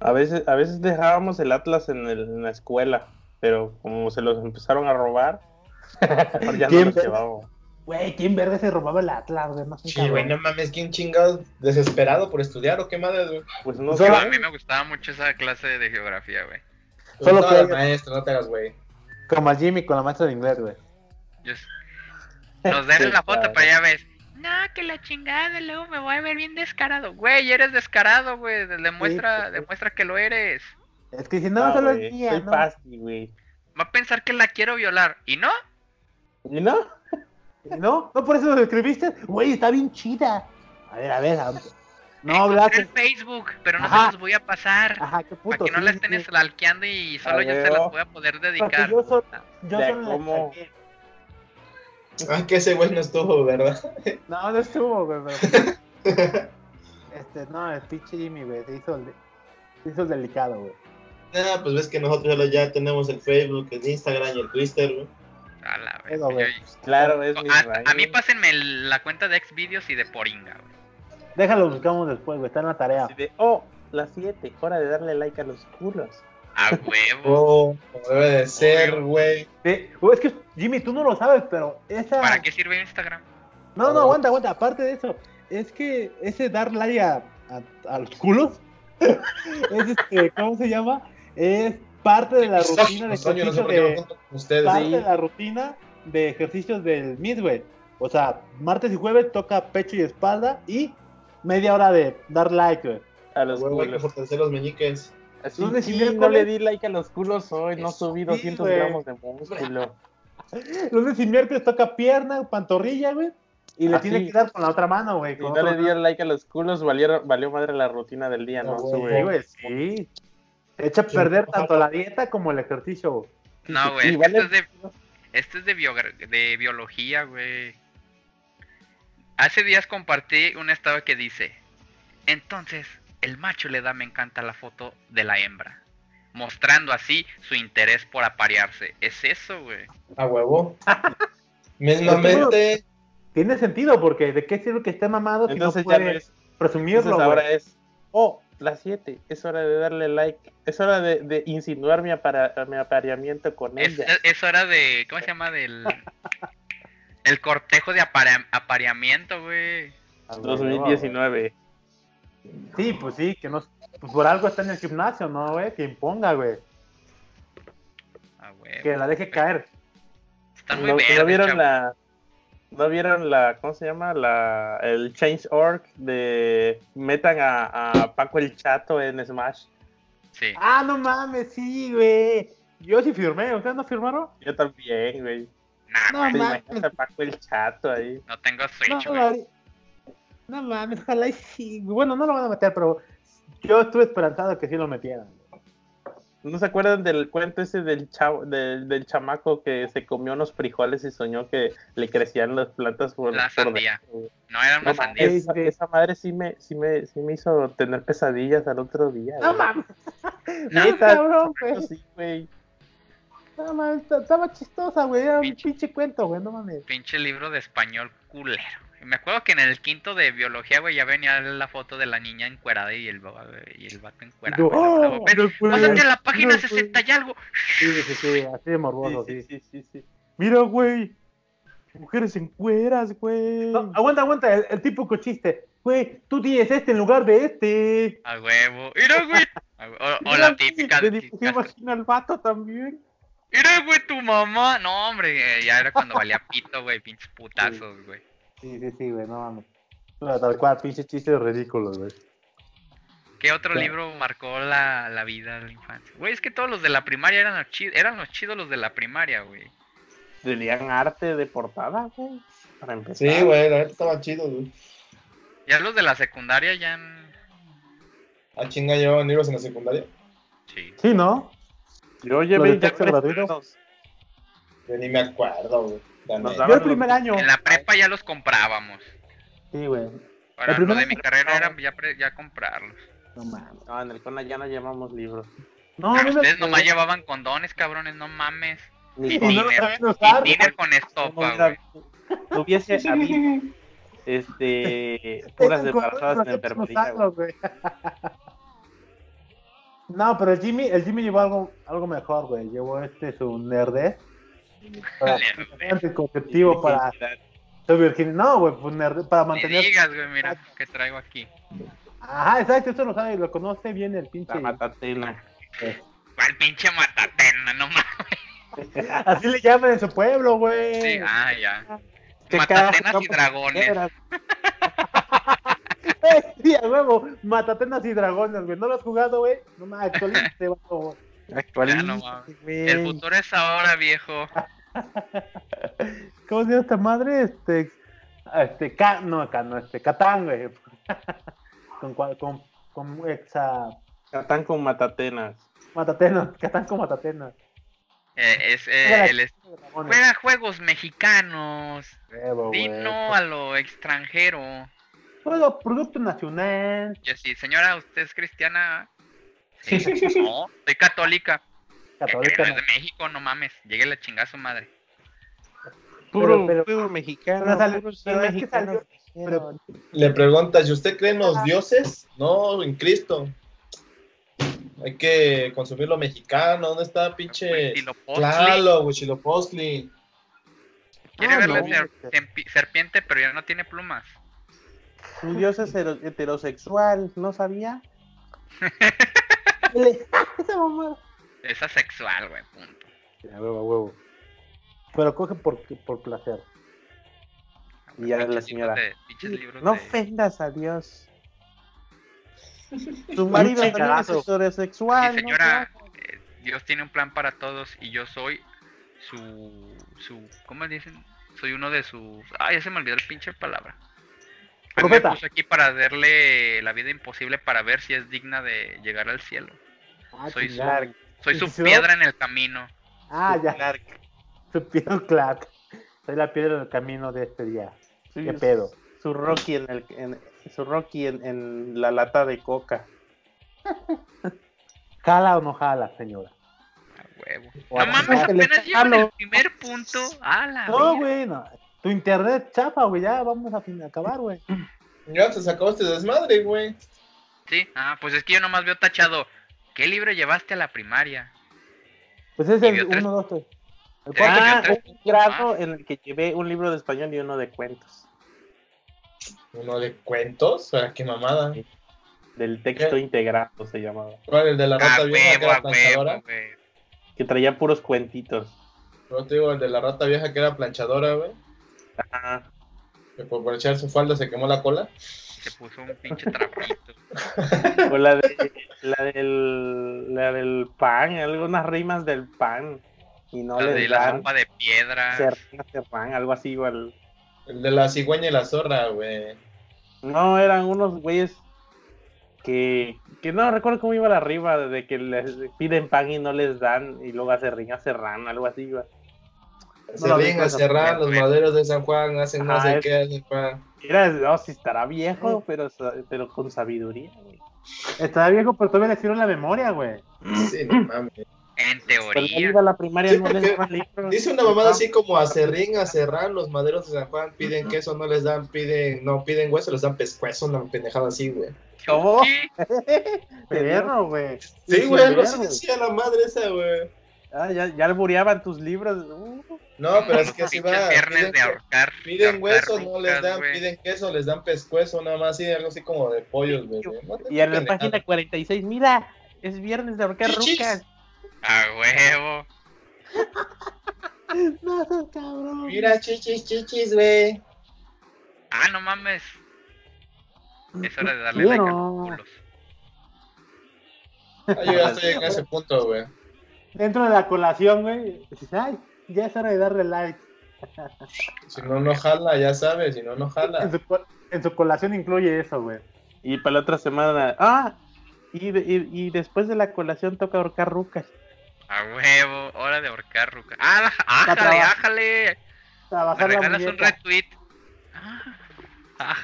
A veces, a veces dejábamos el Atlas en, el- en la escuela, pero como se los empezaron a robar, ya no ¿Quién los llevábamos. Güey, ¿quién verde se robaba el Atlas, güey? Sí, güey, no mames, ¿quién chingado desesperado por estudiar o qué madre, güey? Pues no Solo- sé. A mí me gustaba mucho esa clase de geografía, güey. Pues Solo no, que- el maestro, no te hagas, güey. Como a Jimmy con la maestra de inglés, güey. Yo- Nos dejan Sí, la foto, claro. pero ya ves. No, que la chingada, luego me voy a ver bien descarado. Güey, eres descarado, güey. Demuestra, Sí, demuestra que lo eres. Es que si no, solo güey, es mía, soy ¿no? pasti, güey. Va a pensar que la quiero violar. ¿Y no? ¿Y no? ¿No? ¿No por eso lo escribiste? Güey, está bien chida. A ver, a ver. a- No hablaste. el Facebook, pero no Ajá. se los voy a pasar. Ajá, qué puto. para que no sí, la estén sí. stalkeando y solo yo se las voy a poder Porque dedicar. yo solo, yo solo saqué. Ah, que ese güey no estuvo, ¿verdad? No, no estuvo, güey, pero... este, no, el pinche Jimmy, güey, se hizo el, de- se hizo el delicado, güey. Ah, pues ves que nosotros ya, tenemos el Facebook, el Instagram y el Twitter, güey. A la vez. Eso, güey. Claro, es mi A, a mí pásenme el- la cuenta de Xvideos y de Poringa, güey. Déjalo, buscamos después, güey, está en la tarea. De, oh, las 7, hora de darle like a los culos. A huevo. Oh, debe de ser, güey. Es que, Jimmy, tú no lo sabes, pero esa... ¿Para qué sirve Instagram? No, no, aguanta, aguanta. Aparte de eso, es que ese dar like a, a, a los culos es este, ¿cómo se llama? Es parte de la rutina de Coño, no sé ejercicio por qué me de, ustedes. parte Sí. de la rutina de ejercicios del Midway. O sea, martes y jueves toca pecho y espalda y media hora de dar like, güey. A los Güey, hay que fortalecer los meñiques. Así, y sí, miércoles. no le di like a los culos hoy, no subí Sí, 200 güey. gramos de músculo. Lunes y miércoles toca pierna, pantorrilla, güey. Y le Así. tiene que dar con la otra mano, güey. Si con no le di like a los culos, valió, valió madre la rutina del día, No, ¿no? güey. Sube. Sí, güey, sí. Echa a perder tanto la dieta como el ejercicio, güey. No, güey. Sí, es vale. Esto es de, esto es de, biogra- de biología, güey. Hace días compartí un estado que dice: Entonces, el macho le da me encanta la foto de la hembra, mostrando así su interés por aparearse. Es eso, güey. A huevo. Mismamente. Tiene sentido, porque ¿de qué sirve que esté mamado si no puede no es. presumirlo, Entonces ahora es. Oh, las 7. Es hora de darle like. Es hora de, de insinuar mi, apara- mi apareamiento con Es, ella. es hora de. ¿Cómo se llama? Del. El cortejo de aparea- apareamiento, güey. Ah, güey, 2019. Sí, pues sí, que no... Pues por algo está en el gimnasio, ¿no, güey? Que imponga, güey. Ah, güey. Que la deje caer. Está ¿No, muy no verde, vieron chavo. la. ¿No vieron la. ¿Cómo se llama? La, el Change.org de. Metan a, a Paco el Chato en Smash. Sí. Ah, no mames, sí, güey. Yo sí firmé, ¿ustedes no firmaron? Yo también, güey. Nah, No güey, ¿Te mames. imaginas a Paco el Chato ahí? no tengo Switch, No, güey. no mames, ojalá y sí. Bueno, no lo van a meter, pero yo estuve esperanzado que sí lo metieran. ¿No se acuerdan del cuento ese del chavo, del, del chamaco que se comió unos frijoles y soñó que le crecían las plantas por, La sandía. No era una No, sandía. esa, esa madre sí me, sí, me, sí me hizo tener pesadillas al otro día. No mames, No, Neta, cabrón, güey. sí, güey. no mames, estaba chistosa, güey. Era un Pinche- pinche cuento, güey, no mames. Pinche libro de español culero. Me acuerdo que en el quinto de biología, güey, ya venía la foto de la niña encuerada y el, y el vato encuerado. No, ven, no Pásate a la página no 60 y algo. Sí, sí, sí, así de morboso, Sí, sí. sí, sí, sí, sí. Mira, güey. Mujeres en cueras, güey. aguanta, aguanta, el, el típico chiste. Güey, tú tienes este en lugar de este. A huevo. Mira, güey. O, o Mira, la güey, típica. De- imagina al vato también. Mira, güey, tu mamá. No, hombre, eh, ya era cuando valía pito, güey. Pinches putazos, güey. Sí, sí, sí, güey, no mames. No, tal cual, pinche chistes ridículos, güey. ¿Qué otro libro marcó la, la vida de la infancia? Güey, es que todos los de la primaria eran los chidos, eran los chidos los de la primaria, güey. Tenían arte de portada, güey. Para empezar. Sí, güey, la neta estaba chido, güey. Ya los de la secundaria ya... n- A chinga llevaban libros en la secundaria. Sí. Sí, ¿no? Yo ¿Lo llevé años. Yo ni me acuerdo, güey. Nos Yo el los- primer año. En la prepa ya los comprábamos. Sí, güey. Para primer lo de mi carrera era ya, pre- ya comprarlos. No mames. No, en el CONA ya no llevamos libros. No, a mí me- Ustedes nomás llevaban condones, cabrones, no mames. Ni Y Y no usar. Y Tiner con no estopa, güey. no hubiese habido este puras embarazadas en enfermería, güey. No, pero el Jimmy, el Jimmy llevó algo, algo mejor, güey. Llevó este su nerdez. Para, para. No, güey, pues para Ni mantener. digas, güey, mira que traigo aquí. Ajá, exacto, eso lo sabe, lo conoce bien el pinche. La matatena. eh, ¿Cuál pinche matatena? No mames. Así le llaman en su pueblo, güey. Sí, ah, ya. ¿Qué Matatenas y dragones. sí, a huevo. Matatenas y dragones, güey. ¿No lo has jugado, güey? No mames, actualízate, güey. No güey. El futuro es ahora, viejo. ¿Cómo se llama esta madre? Este. Este, Ca- no, acá no, este, Catán, güey. con, cua- con, con exa. Catán con matatenas. Matatenas, Catán con Matatenas. Eh, es eh, Juega- el juega juegos mexicanos. Huevo, Di güey. no a lo extranjero. Juego producto nacional. Yo sí, señora, ¿usted es cristiana? No, soy católica. Católica. no de México, no mames. Llegue la chingada a su madre. Puro pero- juego mexicano. pero sale- puro pero es que mexicano salió-. Le preguntas, ¿y usted cree en los dioses? No, en Cristo. Hay que consumir lo mexicano. ¿Dónde está pinche? Huitzilopochtli. Claro, Huitzilopochtli. Quiere Ah, verle no. ser- sempi- serpiente, pero ya no tiene plumas. Un dios es heterosexual, ¿no sabía? Esa mamada. Es asexual, güey, punto. Ya, huevo, huevo. Pero coge por, por placer. Y ya Pinches la señora. de- libros No de- ofendas a Dios. Tu marido es heterosexual. Sí, ¿no? señora, eh, Dios tiene un plan para todos y yo soy su, su, ¿cómo dicen? Soy uno de sus, ah, ya se me olvidó el pinche palabra. Profeta. puso aquí para darle la vida imposible para ver si es digna de llegar al cielo. Ah, Soy su, chingar. soy su ¿Y si piedra en el camino. Ah, ya. Clark. Su piedra Clark. Soy la piedra del camino de este día. Sí, ¿Qué es pedo? Su Rocky en el, en, su Rocky en, en la lata de coca. ¿Jala o no jala, señora? A huevo. No mames, apenas llevan el primer punto. A la No, güey, no. Tu internet chafa, güey, ya vamos a fin- acabar, güey. Ya se sacó este desmadre, güey. Sí, ah, pues es que yo nomás veo tachado. ¿Qué libro llevaste a la primaria? Pues es el vio tres- 1, 2, 3. El Sí, cuarto- yo Ah, tres un grado más. en el que llevé un libro de español y uno de cuentos. Uno de cuentos, ¿para qué mamada? Del texto ¿Qué? integrado se llamaba. ¿Cuál? El de la A rata vieja que era a planchadora. Que traía puros cuentitos. No te digo, el de la rata vieja que era planchadora, güey. Que por planchar su falda se quemó la cola. Se puso un pinche trapito. o la, de, la, del, la del pan, algunas rimas del pan. Y no la de la dan sopa de piedra. serrán, serrán, algo así igual. El de la cigüeña y la zorra, güey. No, eran unos güeyes que, que no recuerdo cómo iba la arriba, de que les piden pan y no les dan, y luego hace riña serrán, algo así iba. Se No, no, a no, cerrar, no, los maderos de San Juan hacen no sé es- qué, hacen. Era, no, si estará viejo, pero, sa- pero con sabiduría, güey. Está viejo, pero todavía le hicieron la memoria, güey. Sí, no mames. En Pero no teoría. la primaria, Sí, no les. Dice una mamada así como a Serrín, a Serrán, los maderos de San Juan piden queso, no les dan, piden, no piden hueso, les dan pescuezo, una pendejada así, güey. ¿Cómo? ¿Qué? Perro, güey. Sí, güey, algo así verga. decía la madre esa, güey. Ah, ya, ya albureaban tus libros. Uh, No, pero es que así va. viernes Piden, de ahorcar. de piden ahorcar hueso, no les dan, güey. piden queso, les dan pescuezo, nada más, así, algo así como de pollos, güey. No te y en la página 46, mira, es viernes de ahorcar rucas. A huevo. No, cabrón. Mira, chichis, chichis, güey. Ah, no mames. Es hora de darle like a Quiero. los culos. Ah, yo ya estoy en ese punto, güey. Dentro de la colación, güey. dices, Ay, ya es hora de darle like. Si no, no jala, ya sabes, si no, no En jala. su, en su colación incluye eso, güey. Y para la otra semana, ah, y, de- y, y después de la colación toca ahorcar rucas. A huevo. Hora de ahorcar ruca. Ah, ájale, ájale. Me regalas un retweet. Ah, ah,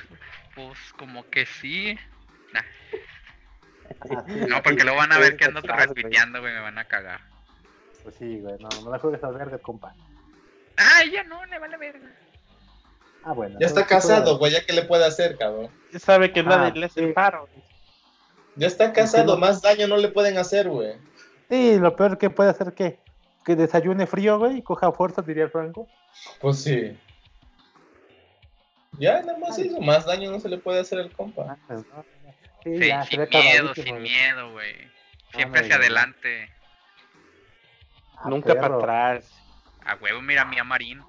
pues como que sí. Nah, Así, no, porque luego van a ver que ando retuiteando, güey, me van a cagar. Pues sí, güey. No, no la juegues al verde, compa. Ay, ya no, le vale verga. Ah, bueno. Ya está casado, güey, ya que le puede hacer, cabrón. Ya sabe que nada Ah, le hace sí. el paro. Ya está casado, más daño no le pueden hacer, güey. Sí, lo peor que puede hacer que que desayune frío, güey, y coja fuerza, diría el Franco. Pues sí. Ya, nada más eso, más daño no se le puede hacer al compa. Ah, pues, no, Sí, Sí, ya, sin miedo, sin miedo, güey. Siempre Ándale, hacia adelante. Ah, Nunca para atrás. A huevo, mira, mi Marín.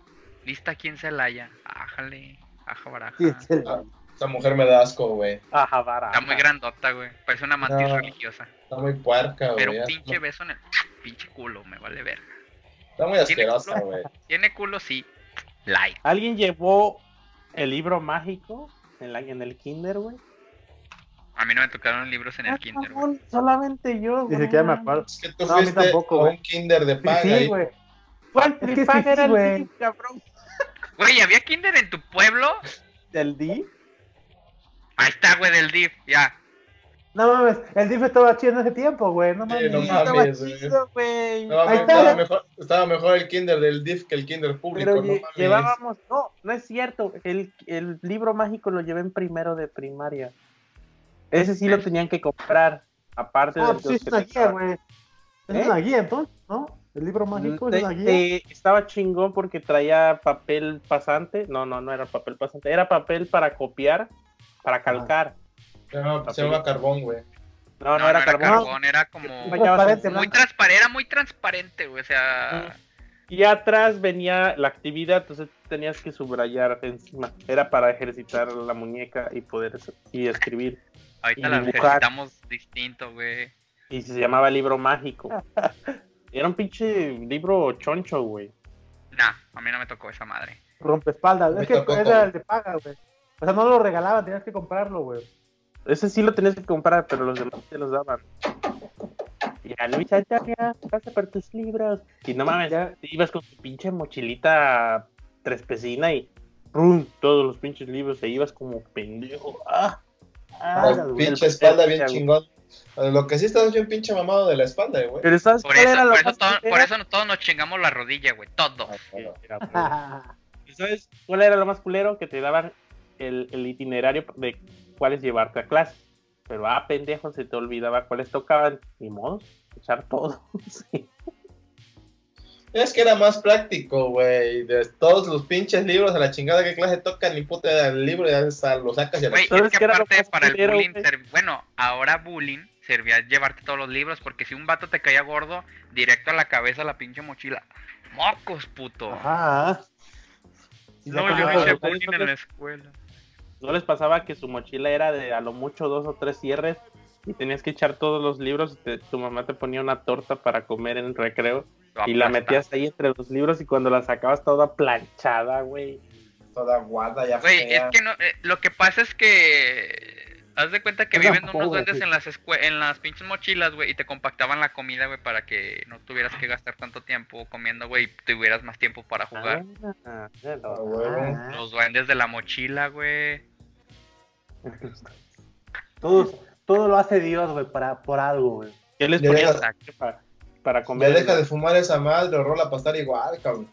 Lista aquí en Celaya. Ájale. Aja baraja. Sí, sí, Ah, esa mujer me da asco, güey. Ajá, vara. Está muy grandota, güey. Parece una mantis No. religiosa. Está muy puerca, güey. Pero un pinche beso en el pinche culo, me vale verga. Está muy ¿Tiene asquerosa, güey. Tiene culo, sí. Like. ¿Alguien llevó el libro mágico en, la, en el kinder, güey? A mí no me tocaron libros en el Ah, kinder, güey. Solamente yo, Ni güey. siquiera me acuerdo. Es que tú No, a mí fuiste tampoco, a güey. un kinder de Sí, paga. sí, ahí. güey. ¿Cuál Es que sí, era el güey. DIF, cabrón? Güey, ¿había kinder en tu pueblo? ¿Del DIF? Ahí está, güey, del DIF, ya. No mames, el DIF estaba chido en ese tiempo, güey. No Sí, mames. no Estaba mames, güey. chido, güey. No, mames, Ahí está. estaba, mejor, estaba mejor el kinder del DIF que el kinder público, Pero no mames. llevábamos, no, no es cierto. El, el libro mágico lo llevé en primero de primaria. Ese sí lo tenían que comprar, aparte Ah, de pues sí, es una guía, güey. Es ¿Eh? una guía, entonces, ¿no? El libro mágico es una guía. Eh, estaba chingón porque traía papel pasante. No, no, no era papel pasante. Era papel para copiar, para calcar. Se llama, se llama carbón, güey. No, no, era carbón. era como Transparente, en- muy transparente, era muy transparente, güey, o sea, Y atrás venía la actividad, entonces tenías que subrayar encima. Era para ejercitar la muñeca y poder y escribir. Ahorita y la dibujar. necesitamos distinto, güey. Y se llamaba libro mágico. Era un pinche libro choncho, güey. Nah, a mí no me tocó esa madre. Rompespaldas. Me Es que tocó era el de paga, güey. O sea, no lo regalaban, tenías que comprarlo, güey. Ese sí lo tenías que comprar, pero los demás te los daban. Y a Luis Antonia, pasa por tus libros. Y no mames, Ya. te ibas con tu pinche mochilita trespecina y ¡prum! todos los pinches libros, e ibas como pendejo. ¡Ah! Ah, La güey, pinche el- espalda bien el- chingón. Lo que sí estás bien pinche mamado de la espalda, güey. Pero ¿sabes Por eso, por, eso todo- por eso todos nos chingamos la rodilla, güey. Todo. Era. ¿Sabes cuál era lo más culero? Que te daban el, el itinerario de cuáles llevarte a clase. Pero ah, pendejo, se te olvidaba cuáles tocaban. Ni modo, echar todo. Sí. Es que era más práctico, güey. De todos los pinches libros a la chingada que clase tocan, ni puta el libro, ya lo sacas y Güey, ¿Sabes es que aparte para el bullying, bueno, ahora bullying servía llevarte todos los libros, porque si un vato te caía gordo, directo a la cabeza la pinche mochila. Mocos, puto. Ajá. No, yo hice bullying en la escuela. ¿No les pasaba que su mochila era de a lo mucho dos o tres cierres y tenías que echar todos los libros y te- tu mamá te ponía una torta para comer en el recreo y la metías ahí entre los libros y cuando la sacabas toda planchada, güey. Toda guarda, ya Güey, es que no, eh, lo que pasa es que haz de cuenta que viven unos duendes en las escue- en las pinches mochilas, güey, y te compactaban la comida, güey, para que no tuvieras que gastar tanto tiempo comiendo, güey, y tuvieras más tiempo para jugar. Ah, Ah. Ah. Los duendes de la mochila, güey. Todos, todo lo hace Dios, güey, para, por algo, güey. ¿Qué les deja- para, para comer? deja de fumar esa madre, rola para estar igual, cabrón.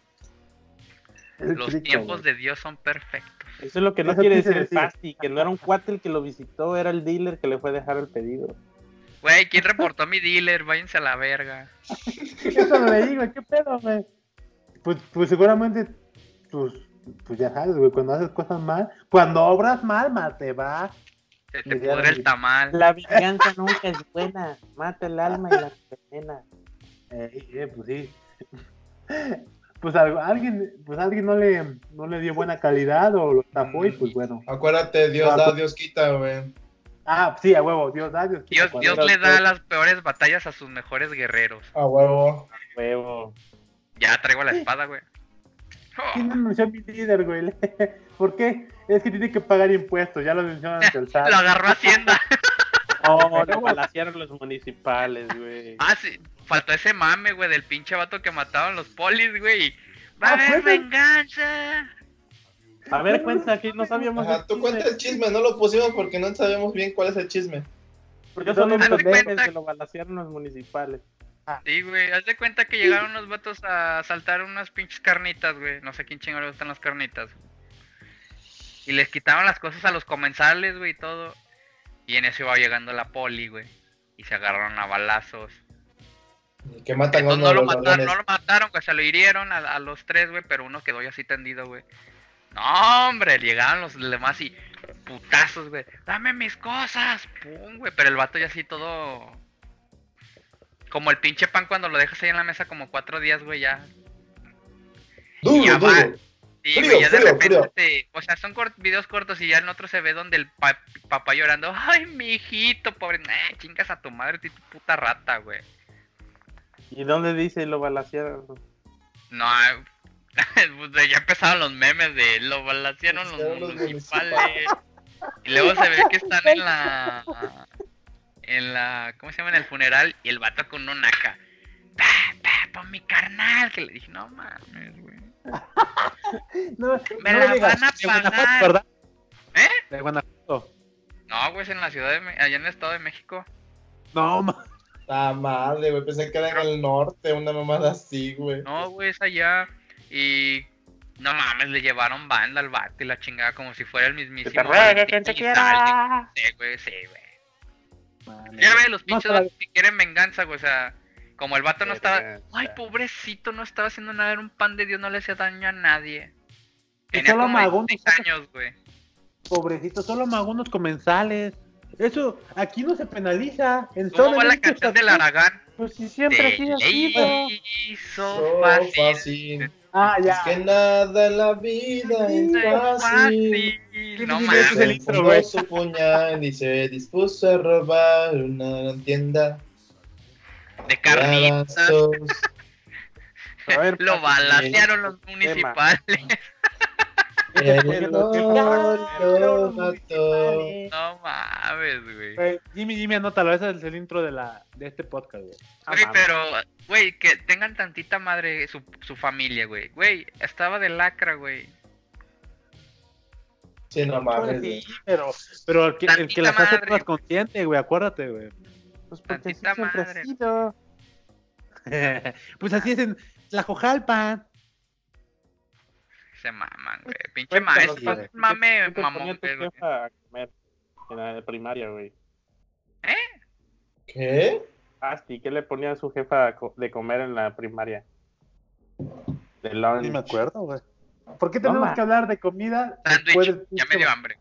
Los rico, tiempos de Dios son perfectos. Eso es lo que no Eso quiere decir el. Fasti, que no era un cuate el que lo visitó, era el dealer que le fue a dejar el pedido. Güey, ¿quién reportó a mi dealer? Váyanse a la verga. Eso güey, qué pedo, güey. Pues, pues seguramente, pues, pues ya sabes, güey, cuando haces cosas mal, cuando obras mal, mal te va. Se te pudre el tamal. La venganza nunca es buena, mata el alma y la envenena. Eh, eh, pues sí. Pues alguien, pues alguien no le, no le dio buena calidad o lo estafó y pues bueno. Acuérdate, Dios Ah, da, pues- Dios quita, güey. Ah, sí, a huevo, Dios da, Dios quita. Dios, le da las peores batallas a sus mejores guerreros. A huevo. Huevo. Ya traigo la espada, güey. ¿Quién denunció a mi líder, güey? ¿Por qué? Es que tiene que pagar impuestos, ya lo mencionan ante el SAT. Lo agarró Hacienda. Oh, lo balacearon los municipales, güey. Ah, sí. Faltó ese mame, güey, del pinche vato que mataron los polis, güey. Va a Ah, haber venganza. A ver, cuenta que no sabíamos. Ajá, tú cuenta el chisme, no lo pusimos porque no sabemos bien cuál es el chisme. Haz de entendí cuenta- que lo balacearon los municipales. Sí, güey, haz de cuenta que llegaron unos vatos a saltar unas pinches carnitas, güey. No sé quién chingo le gustan las carnitas. Y les quitaron las cosas a los comensales, güey, y todo. Y en eso iba llegando la poli, güey. Y se agarraron a balazos. Y que matan Entonces no lo mataron, no lo mataron, güey, se lo hirieron a, a los tres, güey, pero uno quedó ya así tendido, güey. No, hombre, llegaron los demás y putazos, güey. Dame mis cosas, pum, güey. Pero el vato ya así todo. Como el pinche pan cuando lo dejas ahí en la mesa como cuatro días, güey, ya. Duro, Ya va. Sí, Frío, ya de frío, repente, frío. se- o sea, son cort- videos cortos y ya en otro se ve donde el pa- papá llorando, ay, mi hijito, pobre, nah, chingas a tu madre, tu puta rata, güey. ¿Y dónde dice lo balacearon? No, pues, ya empezaron los memes de lo balacearon los los municipales. Y luego se ve que están en la. En la. ¿Cómo se llama? En el funeral. Y el vato con una naca. Pa, pa, por mi carnal. Que le dije, no mames. No, Me no la digas, van a de Guanajuato, pagar. ¿verdad? ¿Eh? De Guanajuato. No, güey, es en la ciudad de. Me- Allá en el estado de México. No, ma- Ah, madre, güey. Pensé que era en el norte, una mamada así, güey. No, güey, es allá. Y. No mames, le llevaron banda al vato y la chingada como si fuera el mismísimo. te ruegue quien te quiera. Sí, güey, sí, güey. Ya ve, los No, pinches pero- vatos que quieren venganza, güey. O sea, como el vato no estaba. Ay, pobrecito, no estaba haciendo nada. Era un pan de Dios, no le hacía daño a nadie. Y Tenía solo como amagó, 16 años, güey. Pobrecito, solo amagó unos comensales. Eso, aquí no se penaliza. En ¿Cómo va de la canción del. Aragán? Pues si siempre así ha sido. hizo fácil. fácil. Ah, Es ya. que nada en la vida es fácil. fácil. No ¿Quién mames. es el Se puñal y se dispuso a robar una tienda De carnitas. abastos. A ver, Lo balacearon los municipales. El dolor lo mató. No mames, güey. Jimmy, Jimmy, anótalo. Ese es el intro de, la, de este podcast, güey. Ah, Güey, pero, güey, que tengan tantita madre su, su familia, güey. Güey, estaba de lacra, güey. Sí, no mames. Sí, pero, pero el que, el que las hace las consiente, güey, acuérdate, güey. Pues porque así siempre ha sido. pues así es en Tlajojalpan. Se maman, güey. Pinche Cuéntanos, maestro. güey. Mame, ¿Qué te ponía mamón, güey. a comer en la primaria, güey? ¿Qué? Asti, ¿qué le ponía a su jefa a co- de comer en la primaria? De lunch. Ni me acuerdo, güey. ¿Por qué No, tenemos ma. que hablar de comida? Sándwich. Ya me dio hambre.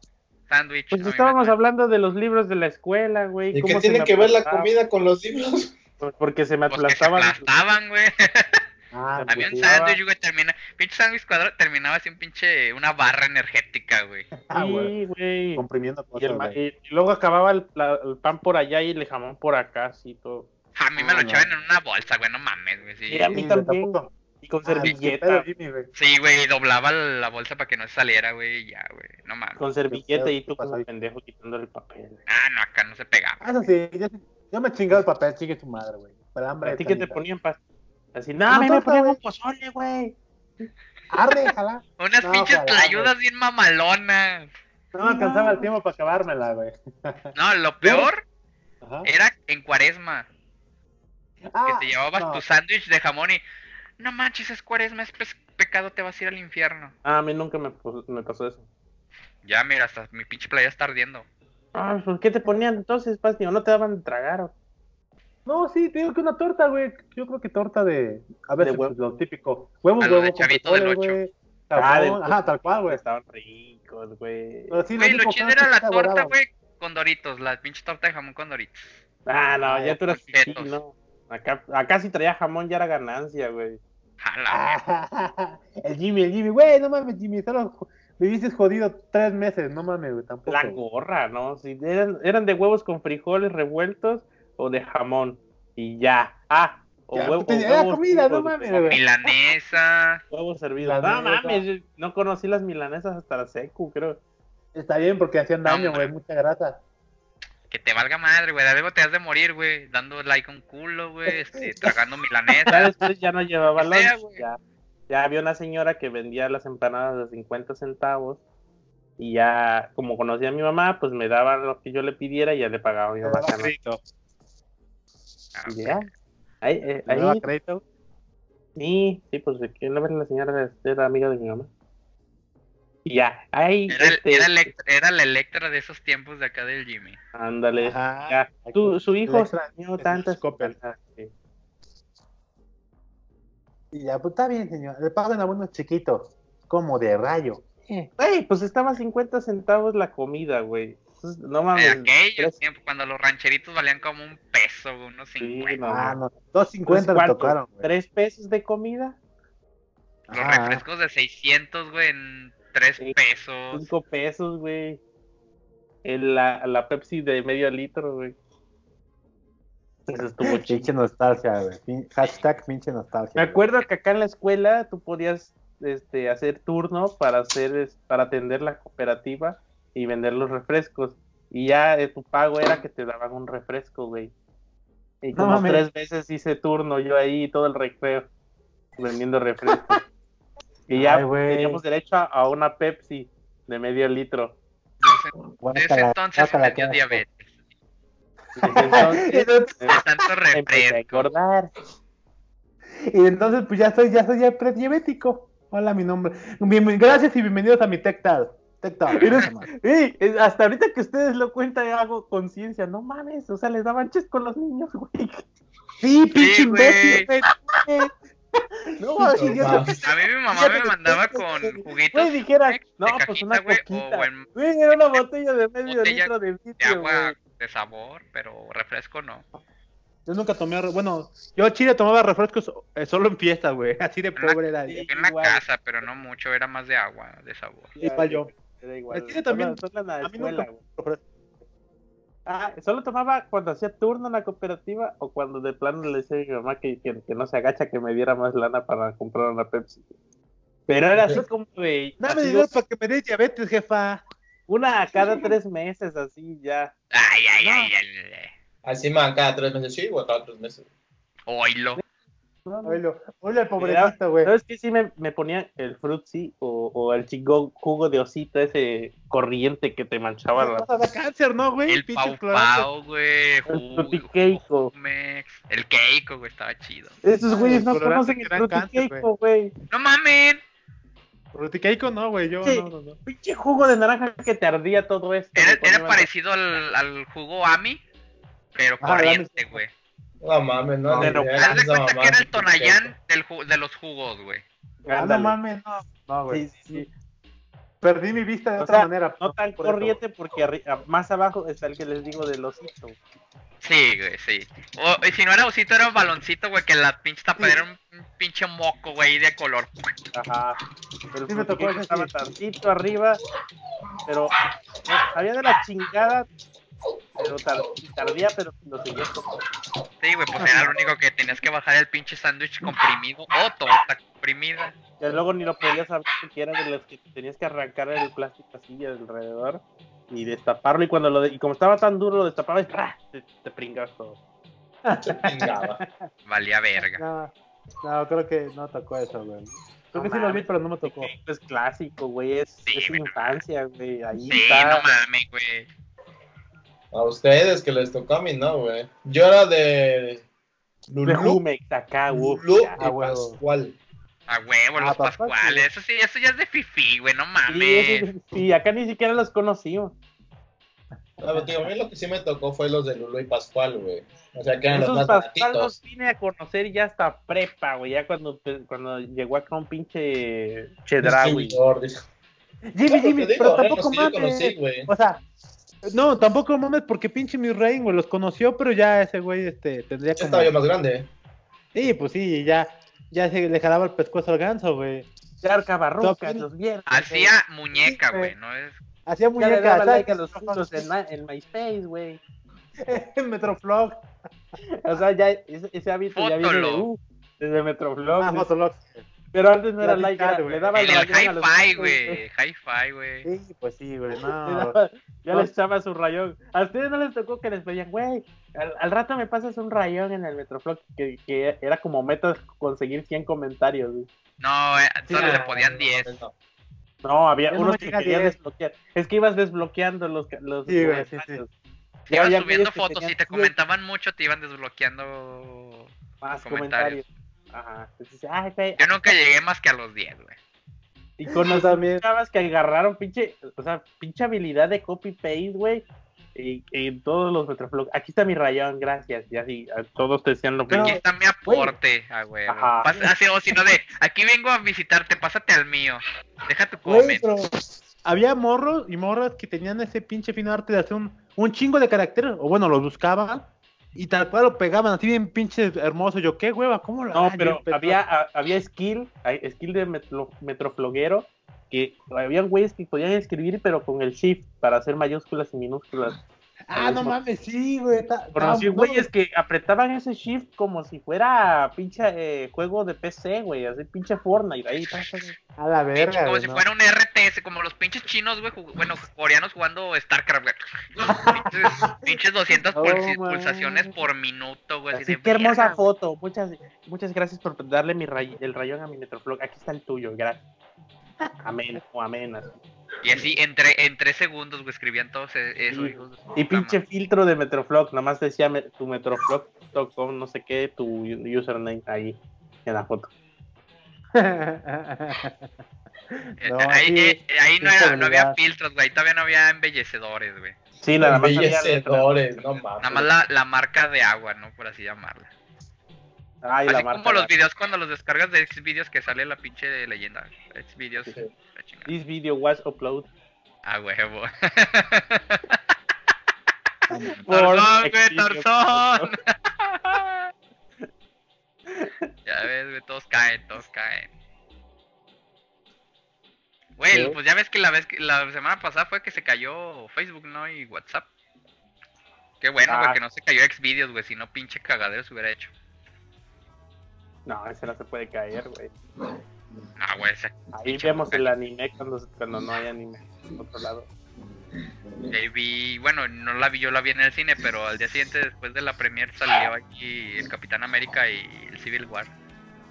Sándwich. Pues estábamos hablando de los libros de la escuela, güey. ¿Y ¿Cómo qué tiene que ver la aplastaban? comida con los libros? Pues porque se me Pues que se aplastaban. aplastaban, güey. Ah, Había pues un sí. sándwich, güey, termina. Pinche sándwich cuadrado terminaba así un pinche. Una barra energética, güey. Ah, güey. Sí, güey. Comprimiendo Y, el cosas, ma- güey. y- y luego acababa el, la- el pan por allá y el jamón por acá, así todo. A mí me Ah, lo no. echaban en una bolsa, güey, no mames, güey. Sí, Y a mí Sí, también. tampoco. Con Ah, pues, servilleta. pedo, Jimmy, güey. Sí, güey, y doblaba la bolsa para que no saliera, güey, y ya, güey. No mames. Con servilleta y ¿qué tú como pendejo quitando el papel. Ah, no, acá no se pegaba. Ah, eso sí, yo, yo me chingaba el papel, chingue tu madre, güey. Para hambre. ¿A ti qué te ponían pa Así, no, a mí me ponían un pozole, güey. Arre, jala. Unas No, pinches ojalá, tlayudas bien mamalonas. No me alcanzaba el tiempo para acabármela, güey. No, lo peor Ajá. era en cuaresma. Ah, Que te llevabas no. tu sándwich de jamón y. No manches, es cuaresma, es pecado, te vas a ir al infierno. Ah, a mí nunca me, pasó eso. Ya, mira, hasta mi pinche playa está ardiendo. Ah, ¿por qué te ponían entonces, Pasti? ¿O no te daban de tragar? o? No, sí, te digo que una torta, güey. Yo creo que torta de. A ver, De huevo. lo típico. Huevo, A lo huevo, de con Chavito del frijoles, Ocho. güey. Ah, Jamón, del- Ajá, tal cual, güey. Estaban ricos, güey. Pero sí, Güey, lo único chido era la torta, güey, con doritos, la pinche torta de jamón con doritos. Ah, no, ya tú eras. ¿no? Acá, acá si traía jamón ya era ganancia, güey. Jala. Ah, el Jimmy, el Jimmy, güey, no mames, Jimmy, solo viviste jodido tres meses, no mames, güey, tampoco. La gorra, ¿no? Si eran, eran de huevos con frijoles revueltos o de jamón. Y ya. Ah, o, Ya, huevo- pues, o era huevos comida, no mames. Milanesa. Huevos servidos. No mames, yo no conocí las milanesas hasta la secu, creo. Está bien porque hacían daño, No, güey, mucha grasa. Que te valga madre, güey. De algo te has de morir, güey. Dando like a un culo, güey. Este, tragando Ya milanesa. después ya no llevaba sea, lunch. güey. Ya, ya había una señora que vendía las empanadas de 50 centavos. Y ya, como conocía a mi mamá, pues me daba lo que yo le pidiera y ya le pagaba a mi mamá. crédito. Ah, Y ya. Ahí, eh, ahí, crédito. sí, sí, pues una vez la señora era amiga de mi mamá. Y ya, ahí, Era, este, era, la Electra de esos tiempos de acá del Jimmy. ándale, Ajá. ya. Tú- su hijo es tantas cosas que- Y ya, pues está bien, señor. Le pagan a unos chiquitos, como de rayo. Güey, pues estaba 50 centavos la comida, güey. No En mames. aquellos tres- tiempos, cuando los rancheritos valían como un peso, unos Sí, 50. no, Ah, no. no. Pues, 250 le tocaron, güey. ¿Tres pesos de comida? Los Ajá. refrescos de 600, güey, en 3 Sí. pesos. Cinco pesos, güey. La, la Pepsi de medio litro, güey. Eso estuvo chido. Pinche nostalgia, güey. Hashtag pinche nostalgia. Me acuerdo que acá en la escuela tú podías este, hacer turno para hacer para atender la cooperativa y vender los refrescos. Y ya eh, tu pago era que te daban un refresco, güey. Y como tres veces hice turno yo ahí todo el recreo vendiendo refrescos. y ya Ay, teníamos derecho a, a una Pepsi de medio litro. De ese entonces me dio diabetes. Desde entonces De tanto refresco. Y entonces, pues ya soy, ya soy ya prediabético. Hola, mi nombre. Bien- gracias y bienvenidos a mi Tech Talk. Hasta ahorita que ustedes lo cuentan hago conciencia, no mames, o sea, les daban ches con los niños, güey. Sí, pinche Sí, imbécil. güey. No, mames. A mí mi mamá me mandaba tengo con juguitos Güey, dijera, de no, pues cajita, una güey, coquita. o en- Güey, era una botella de medio Botella litro de de litro, agua güey. de sabor, pero refresco no. Yo nunca tomé, bueno, yo chile tomaba refrescos eh, solo en fiestas, güey. Así de pobre era. En la Igual. casa, pero no mucho, era más de agua, de sabor. Igual yo. Era igual. El chile también- Solo- solo en la A mí escuela, nunca. Ah, solo tomaba cuando hacía turno en la cooperativa o cuando de plano le decía a mi mamá que, que, que no se agacha, que me diera más lana para comprar una Pepsi. Pero era así como de Dame dinero para que me des diabetes, jefa. una a cada tres meses, así ya. Ay, ay, ay, ay. Así man, cada tres meses sí o cada tres meses. Oílo. No, no. Oye, oye, el pobrecito, güey. ¿Sabes qué? Sí me, me ponía el Fruitsy o, o el chico jugo de osito ese corriente que te manchaba la... Cáncer, ¿no, güey? El Pau. Pau, güey. El Frutiqueico. Jumex. El Keiko, güey, estaba chido. Esos Ah, güeyes no los colorantes conocen el Frutiqueico, güey. ¡No mamen! Fruticaico no, güey, yo Sí. no, no, no. Pinche jugo de naranja que te ardía todo esto. Era, parecido al, al jugo Ami, pero Ah, corriente, güey. No mames, no. Pero haz de cuenta mamá. que era el Tonayán del ju- de los jugos, güey. Ah, no mames, no. No, güey. Sí, sí, sí. Perdí mi vista de O otra sea, manera. No tan por eso, corriente porque más abajo está el que les digo del osito. Sí, güey, sí. O y si no era osito, era baloncito, güey, que la pinche tapadera era un, un pinche moco, güey, de color. Ajá. El Sí me tocó ese, estaba tantito arriba, pero no, sabía de la chingada, pero tar- tardía, pero lo seguía Sí, güey, pues era lo único que tenías que bajar el pinche sándwich comprimido o torta comprimida. Y luego ni lo podías saber porque era de los que tenías que arrancar el plástico así alrededor y destaparlo y cuando lo de- y como estaba tan duro lo destapabas ¡ah! te, te pringas todo. Se pingaba. Valía verga. No, no, creo que no tocó eso, güey. Creo No que sí lo vi, pero no me tocó. Es clásico, güey, es, Sí, es güey. infancia, güey, ahí Sí, está. no mames, güey. A ustedes que les tocó a mí, no, güey. Yo era de Lulú, acá, Lulú y Ah. Pascual. A huevo, Ah, los papá, pascuales. Eso sí, eso ya es de fifi, güey, no mames. sí, sí, acá ni siquiera los conocimos. No, pero, tío, a mí lo que sí me tocó fue los de Lulú y Pascual, güey. O sea, que eran los más pascual los vine a conocer ya hasta prepa, güey, ya cuando, cuando llegó acá un pinche seguidor, dice. Jimmy, Jimmy, pero tampoco mames. güey. O sea, no, tampoco mames porque pinche mi rey, güey, los conoció, pero ya ese güey este, tendría Ya como... estaba yo más grande. Sí, pues sí, ya, ya se le jalaba el pescuezo al ganso, güey. Charca Barrucas, Top- los viernes. Hacía muñeca, güey, no es. Hacía Ya le muñeca, daba ¿sabes? like a los putos en, ma- en MySpace, güey. en Metroflog. O sea, ya ese, ese hábito ya viene de, uh, desde Metroflog. Ah. Fotolog. Pero antes no era La like, era- güey. le daba el el rayón hi-fi, güey. Hi-fi, güey. Sí, pues sí, güey, no. daba- Ya No. les echaba su rayón. A ustedes no les tocó que les pedían, güey, al, al rato me pasas un rayón en el Metroflog, que, que era como meta conseguir 100 comentarios. güey. No, eh, Sí, solo le no, podían 10. No, No, había Ya no unos que 10. desbloquear. Es que ibas desbloqueando los, los Sí, güey, sí. Si ibas subiendo fotos y tenían te comentaban mucho, te iban desbloqueando. más comentarios. comentarios. Ajá. Entonces, ay, güey, Yo nunca llegué más que a los 10, güey. Y con los también. chavas que agarraron pinche, o sea, pinche habilidad de copy paste, güey. Y, todos los Metroflog. Aquí está mi rayón, gracias. Y así, a todos te decían lo Pero- Aquí mismo. está mi aporte, ah, güey. Ajá. Pasa- Así, o si no de, aquí vengo a visitarte, pásate al mío. Deja tu pero había morros y morras que tenían ese pinche fino arte de hacer un, un chingo de caracteres, o bueno, los buscaban y tal cual lo pegaban así bien pinche hermoso. Yo, qué hueva, ¿cómo lo No, pero había, a- había skill, skill de metro, metrofloguero, que habían güeyes que podían escribir, pero con el shift para hacer mayúsculas y minúsculas. Ah, no mames, sí, güey. Conocí güeyes que apretaban ese shift como si fuera pinche eh, juego de PC, güey, así pinche Fortnite. Ahí. A la Pinche, verga. como güey, si no. fuera un RTS, como los pinches chinos, güey, jug- bueno, coreanos jugando StarCraft, güey. Pinches, pinches 200 Oh, pulsi- man. pulsaciones por minuto, güey. así Así, de qué hermosa foto. Muchas, muchas gracias por darle mi ray- el rayón a mi Metroflog. Aquí está el tuyo, gracias. Amén, o amén. así. Y así, en, tre- en tres segundos, güey, escribían todos e- eso, Y pinche filtro de Metroflog, nomás decía me- tu Metroflog.com, no sé qué, tu username ahí en la foto. Eh, No, ahí, sí, eh, ahí no, sí, era, no había filtros, güey. Todavía no había embellecedores, güey. Sí, nada más había Embellecedores, no mames. Nada más la, la marca de agua, ¿no? Por así llamarla. Ay, la así marca. como los videos cuando los descargas de Xvideos que sale la pinche leyenda. Xvideos, Sí. This video was upload. Ah, huevo. Tarzón, güey. Tarzón. ya ves, güey, todos caen, todos caen. Güey, pues ya ves que la vez que la semana pasada fue que se cayó Facebook, ¿no? Y WhatsApp. Qué bueno, güey, Ah. que no se cayó Xvideos, güey, si no pinche cagadero se hubiera hecho. No, ese no se puede caer, güey. Ah, güey, ese Ahí vemos el anime cuando, cuando no hay anime en otro lado. Ahí vi, bueno, no la vi, yo la vi en el cine, pero al día siguiente, después de la premier, salió aquí el Capitán América y el Civil War.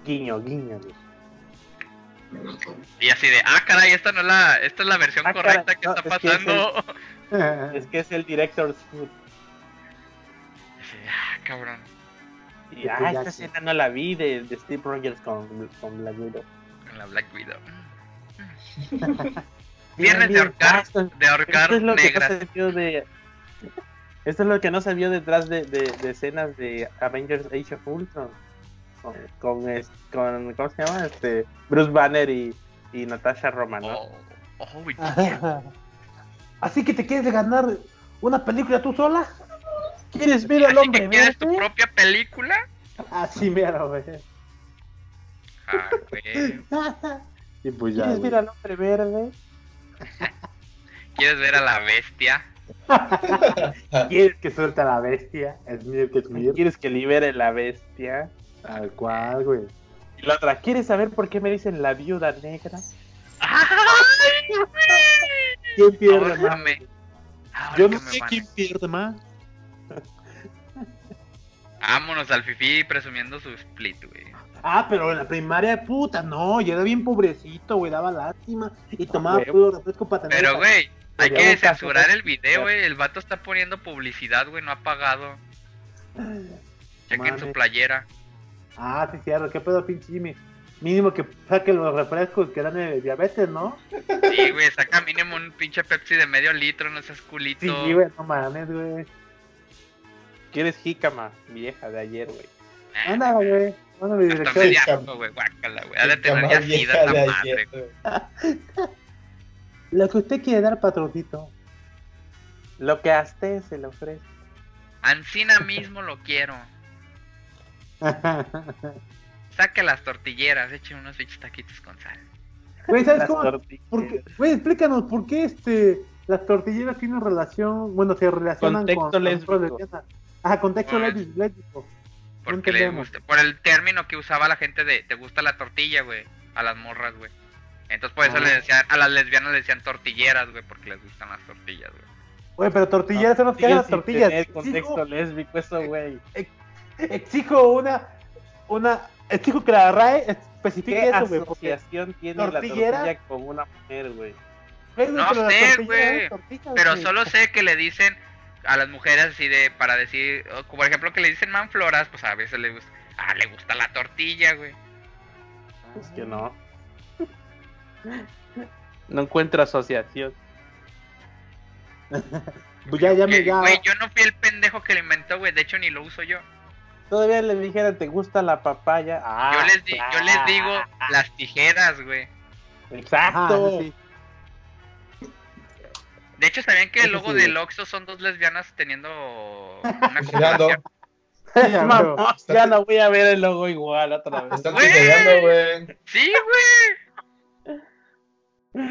Guiño, guiño. güey. Y así de, ah, caray, esta no es la, esta es la versión Ah, correcta caray, que no, está es que es el- pasando. Es que es el director's. Así de, ah, cabrón. Y, ah, esta escena no la vi de, de Steve Rogers con, con Black Widow. Con la Black Widow. Viernes de ahorcar, Ah, esto- de ahorcar es lo que no negras. se vio de. Esto es lo que no se vio detrás de, de, de escenas de Avengers Age of Ultron. Con, con, ¿cómo se llama? Este, Bruce Banner y, y Natasha Romanoff. Oh, oh, Así que te quieres ganar una película tú sola. ¿Quieres ver al hombre que quieres tu propia película. Así mero, güey. Ah, güey. Y pues ya. ¿Quieres güey. ver al hombre verde? ¿Quieres ver a la bestia? ¿Quieres que suelte a la bestia? Es mío que es mío. ¿Quieres que libere la bestia? Tal cual, güey. Y la otra, ¿quieres saber por qué me dicen la viuda negra? ¡Ay, güey! ¿Quién pierde Ahora más? me- Yo no sé quién pierde más. Vámonos al fifi presumiendo su split, güey. Ah, pero en la primaria, puta, no, yo era bien pobrecito, güey, daba lástima y tomaba huevo. puro refresco para tener. Pero, güey, hay que censurar de- el video, güey. El vato está poniendo publicidad, güey. No ha pagado. Chequen su playera. Ah, sí, cierto, qué pedo, pinche Jimmy. Mínimo que saque los refrescos que dan de diabetes, ¿no? Sí, güey, saca mínimo un pinche Pepsi de medio litro, no seas culito. Sí, güey, no mames, güey. ¿Quieres jícama, vieja de ayer, güey? Anda, güey. Manda mi Hasta dirección. me da asco, güey, guácala, güey. Ha de tener ya de madre. Lo que usted quiere dar, patroncito. Lo que a usted se le ofrece. Ancina mismo lo quiero. Saque las tortilleras, eche unos pinches taquitos con sal. Güey, ¿sabes Las cómo? tortillas. ¿Por qué? Güey, explícanos, ¿por qué este, las tortilleras tienen relación, bueno, se relacionan Contexto con... lésbico. Ajá, contexto Pues, lésbico. lésbico. Porque le entendemos. gusta, por el término que usaba la gente de te gusta la tortilla, güey, a las morras, güey. Entonces por eso Ah. le decían, a las lesbianas le decían tortilleras, güey, porque les gustan las tortillas, güey. Güey, pero tortilleras son los que las tortillas. tener contexto Exijo, lésbico eso, güey. exijo una, una, exijo que la RAE especifique ¿Qué eso, güey, porque... asociación tiene la tortillera- tortilla con una mujer, güey? No sé, güey, Pero solo sé que le dicen a las mujeres así de, para decir, como por ejemplo que le dicen manfloras, pues a veces le gusta, ah, le gusta la tortilla, güey. Es que no. No encuentro asociación. Pues ya, ya me Que, ya... Güey, yo no fui el pendejo que lo inventó, güey, de hecho ni lo uso yo. Todavía le dijera, ¿te gusta la papaya? Ah, Yo les, di- yo les digo ah, las tijeras, güey. Ajá, Exacto. sí. De hecho, ¿sabían que el logo sí. del Oxxo son dos lesbianas teniendo una conversación? Ya, Mamá, güey. ya no voy a ver el logo igual otra vez. Están Güey. tijereando, güey. Sí, güey.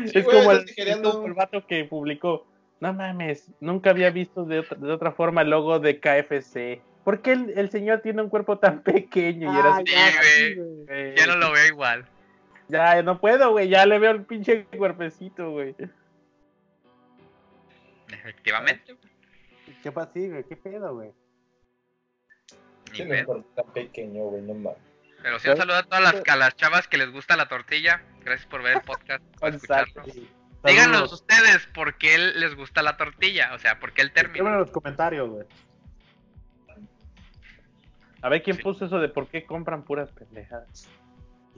es güey, como, el, tijereando. el vato que publicó. No mames, nunca había visto de otra, de otra forma el logo de KFC. ¿Por qué el, el señor tiene un cuerpo tan pequeño? Y era Ah, así, ya, Sí, sí, güey. güey. Ya no lo veo igual. ya no puedo, güey. Ya le veo el pinche cuerpecito, güey. Efectivamente. ¿Qué pasa, sí, güey? ¿Qué pedo, güey? Ni Sí, no pedo. importa, tan pequeño, güey, no mames. Pero sí un saludo a todas las, a las chavas que les gusta la tortilla. Gracias por ver el podcast, por. Exacto. Díganos ustedes por qué les gusta la tortilla. O sea, por qué el Escríbanlo en término. los comentarios, güey. A ver quién Sí. puso eso de por qué compran puras pendejadas.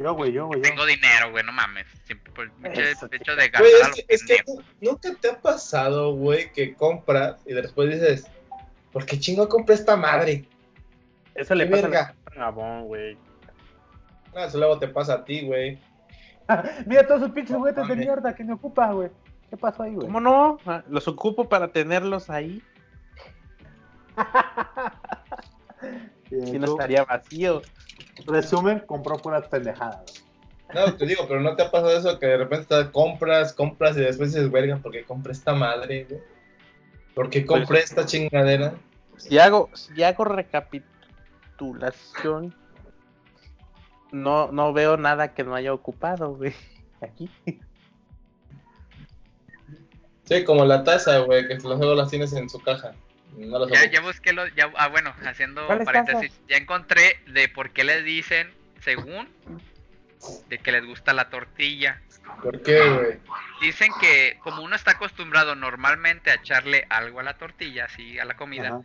Yo, güey, yo, güey. Tengo dinero, güey, no mames. Siempre por el pinche Eso, hecho de gastar Güey, a es que, es que pendejo. nunca te ha pasado, güey, que compras y después dices, ¿por qué chingo compré esta madre? Eso le pasa a güey. Ah, eso luego te pasa a ti, güey. Mira todos esos pinches juguetes de mierda que me ocupa, güey. ¿Qué pasó ahí, güey? ¿Cómo no? Ah, Los ocupo para tenerlos ahí. Si no estaría vacío. Resumen, compró puras pendejadas. No, te digo, pero no te ha pasado eso que de repente te compras, compras y después dices, verga, ¿por qué compré esta madre, güey? ¿Por qué compré esta chingadera? Si hago, si hago recapitulación, no, no veo nada que no haya ocupado, güey. Aquí. Sí, como la taza, güey, que luego las tienes en su caja. No Ya, ya busqué lo, ya, ah bueno, haciendo ¿Cuáles paréntesis, ya encontré de por qué le dicen según, de que les gusta la tortilla. ¿Por qué, güey? Dicen que como uno está acostumbrado normalmente a echarle algo a la tortilla, así a la comida,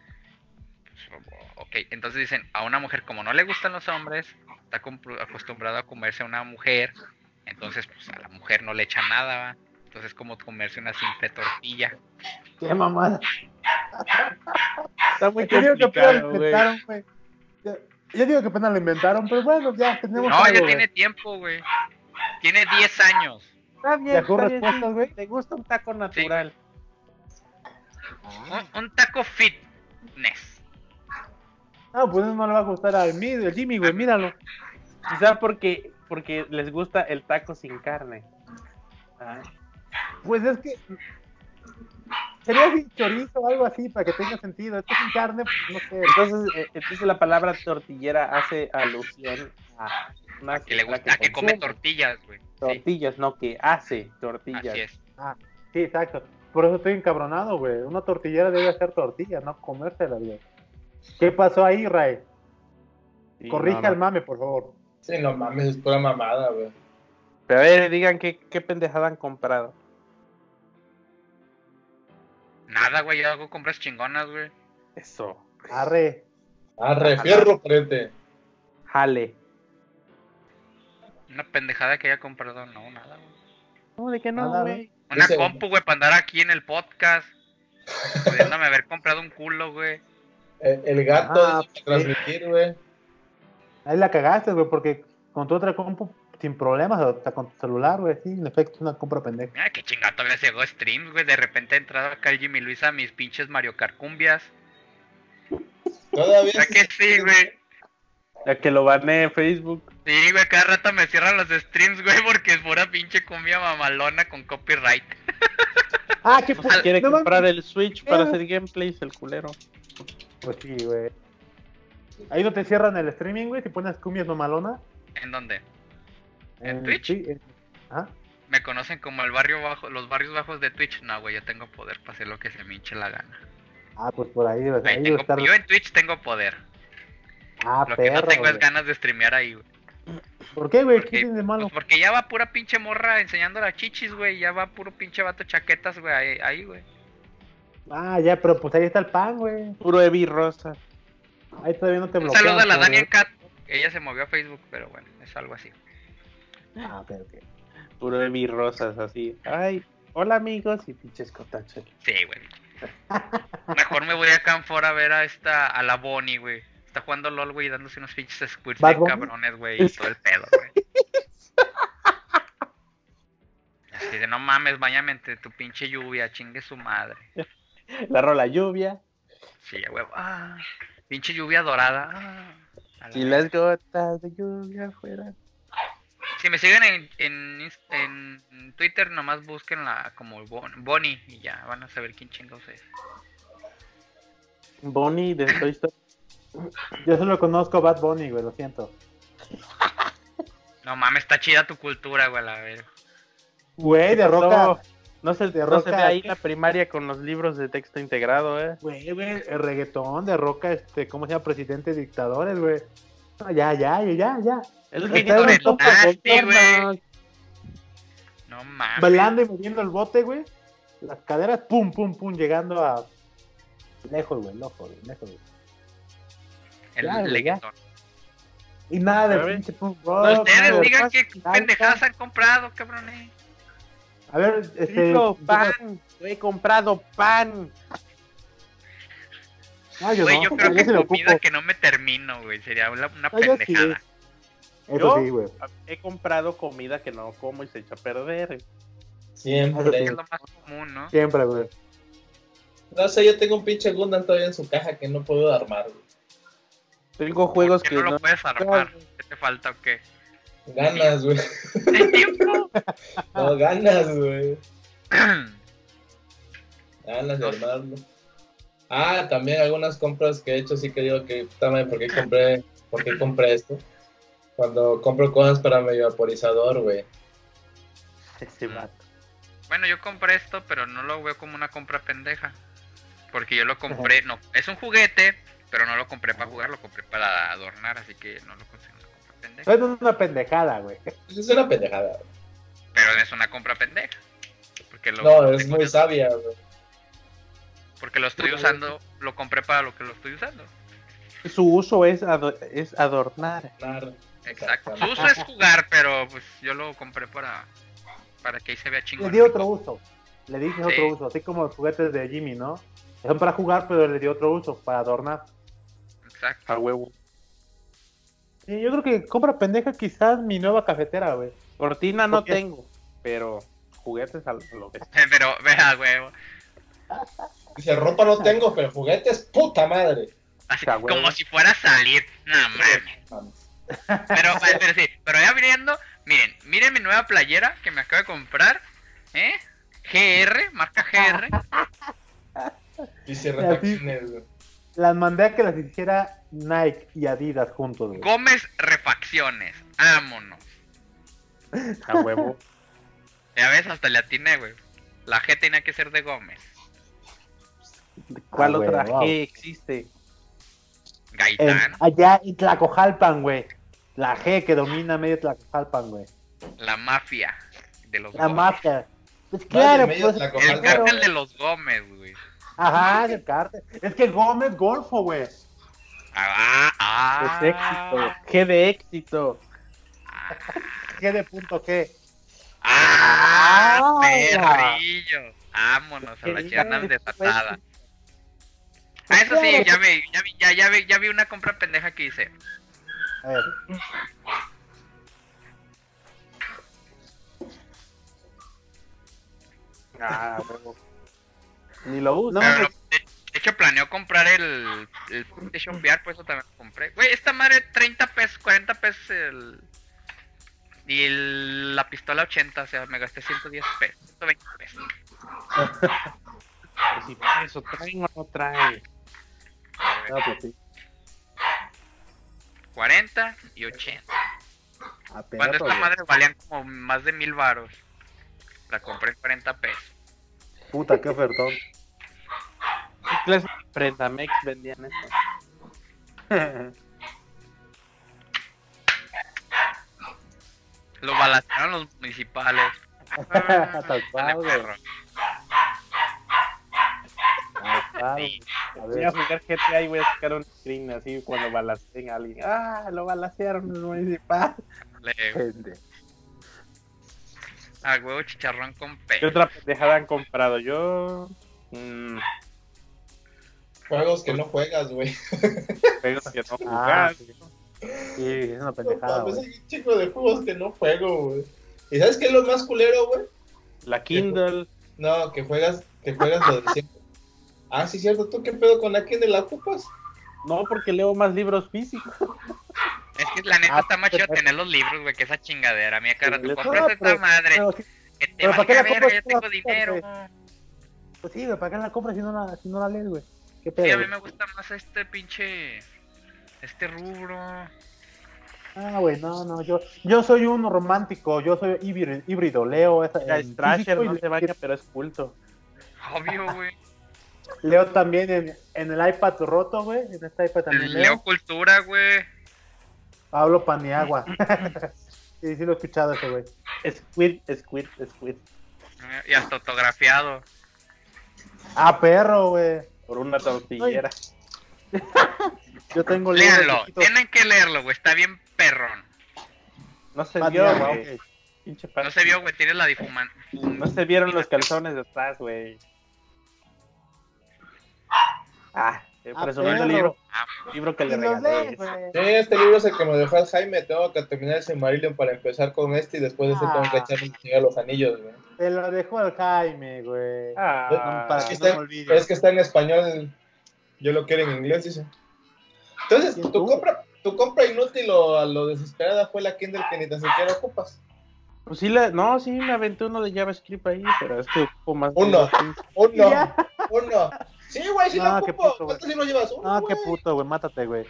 pues, ok, entonces dicen, a una mujer como no le gustan los hombres, está acostumbrado a comerse a una mujer, entonces pues a la mujer no le echa nada, ¿va? Entonces es como comerse una simple tortilla. Qué mamada. Está muy Yo digo que apenas lo inventaron, güey. Yo- Yo digo que apenas lo inventaron, pero bueno, ya tenemos No, algo, ya tiene tiempo, güey. Tiene 10 años. Está bien, está bien, respuestas, sí. güey. Te gusta un taco natural. Un, un taco fitness. Ah, pues eso no le va a gustar al Jimmy, güey, míralo. Quizá porque, porque les gusta el taco sin carne. Ah, Pues es que sería sin chorizo o algo así para que tenga sentido. Esto sin carne, pues, no sé. Entonces, eh, entonces la palabra tortillera hace alusión a una Que le gusta, que come consume tortillas, güey. Sí, tortillas, no que hace tortillas. así es. Ah, sí, exacto. Por eso estoy encabronado, güey. Una tortillera debe hacer tortilla, no comérsela, güey. ¿Qué pasó ahí, Ray? Sí, Corrige no, mame, por favor. Sí, no mames, es pura mamada, güey. Pero a ver, digan qué, qué pendejada han comprado. Nada, güey, yo hago compras chingonas, güey. Eso. Arre. Arre, fierro, frente. Jale. Una pendejada que haya comprado, no, nada, güey. No, de qué no, Nada, güey. Una Ese- compu, güey, para andar aquí en el podcast. Pudiéndome haber comprado un culo, güey. El, el gato Ah, para transmitir, güey. Ahí la cagaste, güey, porque con tu otra compu sin problemas, o sea, con tu celular, güey, sí, en efecto es una compra pendeja. Mira qué chingado todavía se hago streams, güey. De repente ha entrado acá el Jimmy Luis a mis pinches Mario Kart cumbias. Todavía ¿Verdad que sí, güey? Ya que lo banee Facebook. Sí, güey, cada rato me cierran los streams, güey, porque es pura pinche cumbia mamalona con copyright. Ah, qué Pues, Quiere no comprar el Switch para hacer gameplays, el culero. Pues sí, güey. Ahí no te cierran el streaming, güey, si pones cumbias mamalona. ¿En dónde? ¿En Twitch? Sí, en- ¿Ah? Me conocen como el barrio bajo, los barrios bajos de Twitch. No, güey, yo tengo poder para hacer lo que se me hinche la gana. Ah, pues por ahí, güey. Ahí tengo- debe estar. Yo en Twitch tengo poder. Ah, Lo que no perro, tengo es ganas de streamear ahí, güey. ¿Por qué, güey? Porque, ¿Qué tiene de malo? pues porque ya va pura pinche morra enseñando las chichis, güey. Ya va puro pinche vato chaquetas, güey, ahí, ahí, güey. Ah, ya, pero pues ahí está el pan, güey. Puro Evi Rosa. Ahí todavía no te Un bloquean. saludo a la Daniel Cat. Ella se movió a Facebook, pero bueno, es algo así. Ah, ok, ok. Puro Evi Rosas, así. Ay, hola amigos y pinches cotachos. Sí, güey. Mejor me voy a Canfor a ver a esta, a la Bonnie, güey. Está jugando LOL, güey, dándose unos pinches squirts ¿Bad de cabrones, güey, y todo el pedo, güey. Así de no mames, váyame entre tu pinche lluvia, chingue su madre. La rola lluvia Sí, güey. Ah, pinche lluvia dorada. Ah, a la y verga. las gotas de lluvia afuera. Si me siguen en, en, en Twitter, nomás búsquenla como Bon- Bonnie y ya van a saber quién chingados es. Bonnie de Toy Story. Yo solo conozco a Bad Bunny, güey, lo siento. No mames, está chida tu cultura, güey, a la verga. Güey, de roca. No, no se, De no se Roca, ve ahí la primaria con los libros de texto integrado, eh. Güey, güey, el reggaetón de roca, este, ¿cómo se llama? Presidente de dictadores, güey. No, ya, ya, ya, ya, ya. Es Está que topo nasty, güey. No mames. Bailando y moviendo el bote, güey. Las caderas, pum, pum, pum, llegando a. Lejos, güey, lejos, güey, lejos, güey. El Ya. Y nada de pinche punk rock. nada Ustedes de digan qué pendejadas han comprado, cabrones. A ver, este. Digo, pan. He comprado pan. No, yo Güey, no, yo creo que comida que no me termino, güey. Sería una, una No, yo sí. Eso ¿Yo? sí, güey. He comprado comida que no como y se echa a perder. Siempre. Es lo más común, ¿no? Siempre, güey. No sé, yo tengo un pinche Gundam todavía en su caja que no puedo armar. güey. Tengo juegos ¿Por qué que no lo puedes armar? ¿Qué te falta o qué? Ganas, güey. No, ganas, güey. Ganas de armarlo. Ah, también algunas compras que he hecho, sí que digo que, puta madre, ¿por qué compré, por qué compré esto? Cuando compro cosas para mi vaporizador, güey. Ese vato. Bueno, yo compré esto, pero no lo veo como una compra pendeja. Porque yo lo compré, no, es un juguete, pero no lo compré para jugar, lo compré para adornar, así que no lo considero una compra pendeja. Es una pendejada, güey. Pues es una pendejada. Pero es una compra pendeja. Porque lo, No, es muy sabia, güey. Porque lo estoy usando, lo compré para lo que lo estoy usando. Su uso es, ado- es adornar. Claro. Exacto. Su uso es jugar, pero pues yo lo compré para para que ahí se vea Le chingón. di otro uso. Le dije Sí. otro uso, así como los juguetes de Jimmy, ¿no? Son para jugar, pero le di otro uso, para adornar. Exacto. A huevo. Sí, yo creo que compra pendeja quizás mi nueva cafetera, güey. Cortina no tengo, pero juguetes a lo que Pero vea, huevo. Dice, ropa no tengo, pero juguetes, puta madre. Así, como si fuera a salir. No mames. Pero, pero sí, pero ya viendo, miren, miren mi nueva playera que me acabo de comprar, ¿eh? GR, marca GR. Dice refacciones, güey. Las mandé a que las hiciera Nike y Adidas juntos, güey. Gómez Refacciones. Vámonos. a huevo. Ya ves, hasta le atiné, güey. La G tenía que ser de Gómez. ¿Cuál Ah, otra. G existe? En- Gaitán, allá en Tlacojalpan, güey. La G que domina medio Tlacojalpan, güey. la mafia de los La Gómez. mafia. Pues claro, pues. El cártel de los Gómez, güey. Ajá, el cártel. Es que Gómez Golfo, güey. Ah, ah, Es éxito. G de éxito. G de punto G. Ah, Ah. perrillo. Vámonos a la chana desatada. Ah, eso sí, ya vi, ya vi, ya, ya vi, ya vi una compra pendeja que hice. A ver. Ah, huevo. Ni lo uso. No, Pero lo- de, hecho planeo comprar el, el PlayStation VR, por eso también lo compré. Güey, esta madre 30 pesos, 40 pesos el... Y el- la pistola 80, o sea, me gasté 110 pesos, 120 pesos. Pues si eso trae o no trae. No, pues sí. 40 y 80. A Cuando esta madre valían como más de mil varos. La compré en 40 pesos. Puta, qué ofertón. ¿Qué clase de Prendamex vendían eso? Lo balancearon los municipales. Tal cual. Ah. Sí. Voy a jugar GTA y voy a sacar un screen así cuando balacen a alguien. Ah, lo balacearon el municipal. Le- Gente. A huevo chicharrón con pe. ¿Qué otra pendejada han comprado? Yo. Mmm, Juegos que no juegas, güey. juegos que no Ah, jugar. sí. Sí, es una No pendejada, mames, güey. hay un chico de juegos que no juego, güey. ¿Y sabes qué es lo más culero, güey? La Kindle. No, que juegas, que juegas lo de siempre. Ah, sí, cierto. ¿Tú qué pedo con la Kindle? ¿La ocupas? No, porque leo más libros físicos. Es que la neta Ah, está más chido tener los libros, güey, que esa chingadera. Mira, cara, tú compras No, esta pero- madre. pero que te pero ¿para qué valga la verga, yo tengo dinero. Pues sí, güey, ¿para qué la compras si no la, si no la lees, güey? ¿Qué Sí, a mí me gusta más este pinche. Este rubro. Ah, güey, no, no, yo, yo soy un romántico, yo soy híbrido, híbrido leo esa, Ya en es Trasher, físico y no se baña, pero es culto. Obvio, güey. Leo también en, en el iPad roto, güey, en este iPad también leo, Leo cultura, güey. Pablo Paniagua. sí, sí lo he escuchado ese, güey. Squid, squid, squid. Y hasta autografiado. Ah, perro, güey. Por una tortillera. Yo tengo Léanlo, tienen que leerlo, güey. Está bien perrón. No se vio, güey. No se vio, güey. Tiene la difuman. No se vieron los calzones de atrás, güey. Ah, eh, Ah, presumiendo el libro, libro que le regalé. güey. Sí, este libro es el que me dejó el Jaime. Tengo que terminar el Silmarillion para empezar con este y después de este tengo que Ah. echarme el los Anillos, güey. Te lo dejó el Jaime, güey. Ah, para Es que, no me está, es que está en español. Yo lo quiero en inglés, dice. Entonces, ¿Quién tu tú? compra, tu compra inútil o a lo desesperada fue la Kindle que ni tan siquiera ocupas. Pues sí, la, no, sí, me aventé uno de JavaScript ahí, pero es que ocupo más. Uno. de- Uno, uno. Sí, güey, sí No, lo ocupo. puto, güey. ¿Cuántos libros llevas? Uno, No, qué puto, güey, mátate, güey.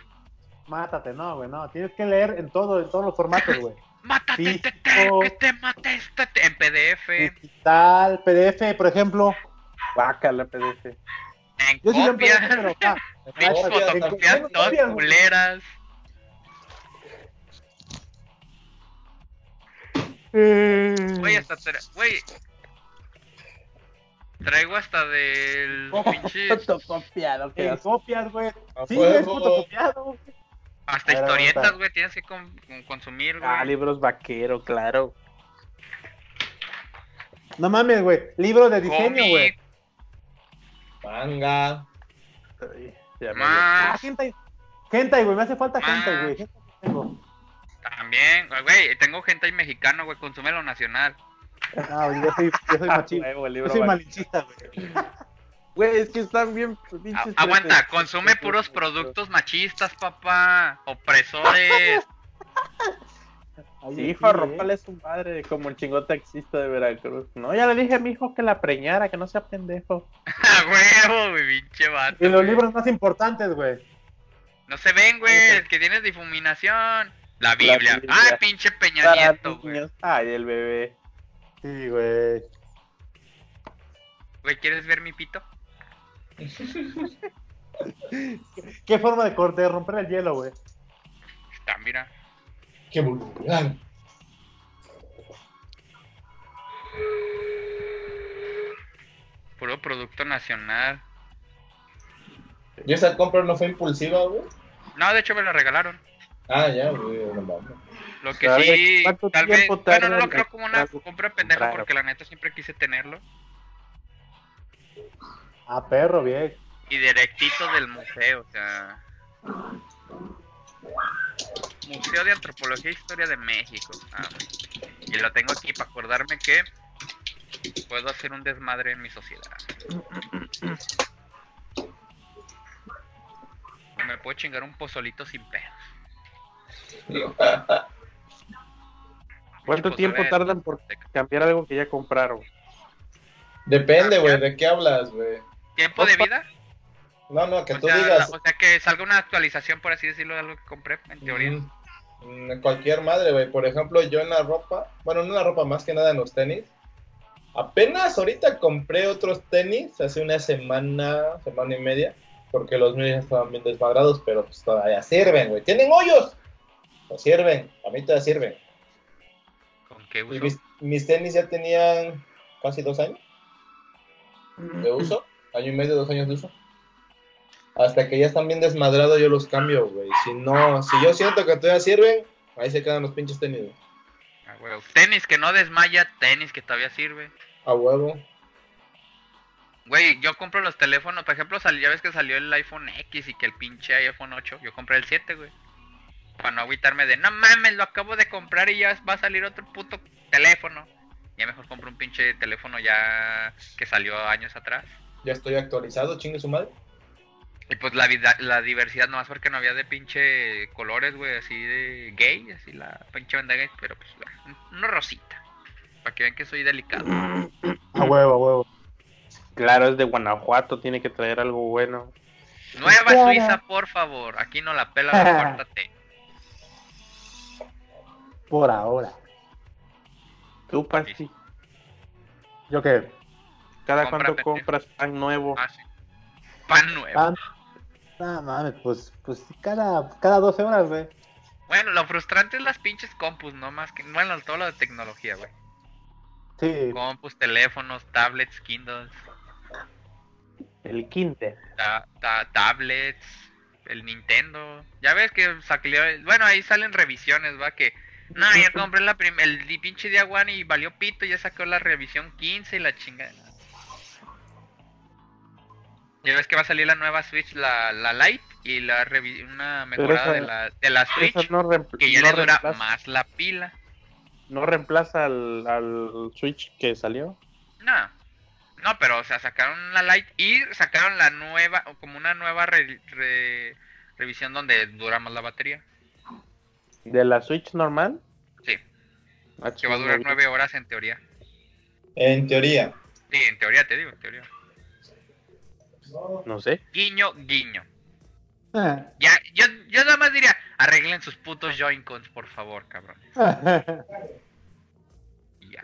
Mátate, no, güey, no. Tienes que leer en todo, en todos los formatos, güey. Mátate, Sí, tete, o- que te mates, tete. En PDF, Digital, PDF, por ejemplo. Guácala, PDF. en Yo sí lo empecé, copia, pero acá. pinches Copia, fotocopías en todas culeras. Güey, hasta güey. Traigo hasta del pinche Fotocopiado, Eh, que copias, güey. Sí, es fotocopiado. hasta Pero, historietas, güey, tienes que con- con- consumir, güey. Ah, libros vaquero, claro. No mames, güey. Libro de diseño, güey. Manga. Ay, ya me Ah, más, hentai. Hentai, güey. Me hace falta Ah. hentai, güey. Hentai también, güey, tengo gente ahí mexicano, güey, consume lo nacional. Güey, yo soy, yo soy machista. Yo soy malinchista, güey. Güey, es que están bien A- pinches. aguanta, fuertes. consume puros productos machistas, papá. Opresores. Ay, Sí, sí, hijo, eh. rompale su madre, como el chingón taxista de Veracruz. No, ya le dije a mi hijo que la preñara, que no sea pendejo. A huevo, güey, pinche vato. Y los güey. libros más importantes, güey. No se ven, güey, el que tiene difuminación. La Biblia. Biblia. Ah, pinche Peña Nieto, güey. Ay, el bebé. Sí, güey. Güey, ¿quieres ver mi pito? ¿Qué forma de corte de romper el hielo, güey? Está, mira. Qué vulgar. Puro producto nacional. ¿Y esa compra no fue impulsiva, güey? No, de hecho me lo regalaron. Ah, ya, güey, no mames. Lo que sí, ¿cuánto tal vez. Bueno, no lo creo como una compra pendeja comprar? porque la neta siempre quise tenerlo. Ah, perro, bien. Y directito del museo, o sea. Museo de Antropología e Historia de México. Ah, y lo tengo aquí para acordarme que puedo hacer un desmadre en mi sociedad. Me puedo chingar un pozolito sin pedos. ¿Cuánto Pues, tiempo tardan por cambiar algo que ya compraron? Depende, güey, ¿de qué hablas, güey? ¿Tiempo de vida? No, no, que O tú sea, digas. la- o sea, que salga una actualización, por así decirlo, de algo que compré, en teoría. mm, mm, cualquier madre, güey. Por ejemplo, yo en la ropa, bueno, no en la ropa, más que nada en los tenis. Apenas ahorita compré otros tenis hace una semana, semana y media, porque los míos ya estaban bien desmadrados, pero pues todavía sirven, güey. Tienen hoyos, no sirven, a mí todavía sirven. Mis, mis tenis ya tenían casi dos años de uso, año y medio, dos años de uso. Hasta que ya están bien desmadrados, yo los cambio, güey. Si no, si yo siento que todavía sirven, ahí se quedan los pinches tenis, güey. Ah, huevo. Tenis que no desmaya, tenis que todavía sirve. A huevo. Güey, yo compro los teléfonos, por ejemplo, sal- ya ves que salió el iPhone X y que el pinche iPhone 8, yo compré el 7, güey. Para no agüitarme de, no mames, lo acabo de comprar y ya va a salir otro puto teléfono. Ya mejor compro un pinche teléfono ya que salió años atrás. Ya estoy actualizado, chingue su madre. Y pues la vida, la diversidad, nomás porque no había de pinche colores, güey, así de gay, así la pinche banda gay, pero pues un- una rosita. Para que vean que soy delicado. A huevo, a huevo. Claro, es de Guanajuato, tiene que traer algo bueno. Nueva Claro. Suiza, por favor. Aquí no la pela T. Por ahora. Tú, Pachi, ¿Yo qué? ¿cada Compra, cuánto compras pan nuevo? Ah, sí. Pan nuevo. Ah, no mames, pues, pues cada, cada 12 horas, güey. Bueno, lo frustrante es las pinches compus, no más que. Bueno, todo lo de tecnología, güey. Sí. Compus, teléfonos, tablets, Kindles, El Kinder. ta- ta- tablets, el Nintendo. Ya ves que salió. Bueno, ahí salen revisiones, va, que. No, ya compré la prim- el pinche día one y valió pito, ya sacó la revisión 15 y la chingada. Ya ves que va a salir la nueva Switch, la, la Lite, y la revi- una mejorada esa- de la, de la Switch, no, que ya no le dura reemplaza, más la pila. no reemplaza al, al Switch que salió. No, no, pero o sea, sacaron la Lite y sacaron la nueva, como una nueva re- re- revisión donde dura más la batería. ¿De la Switch normal? Sí, Ah, que va a durar nueve horas en teoría. En teoría. Sí, en teoría te digo, en teoría. No sé. Guiño, guiño. Ah. Ya, yo, yo nada más diría, arreglen sus putos Joy-Cons, por favor, cabrón. Y ya.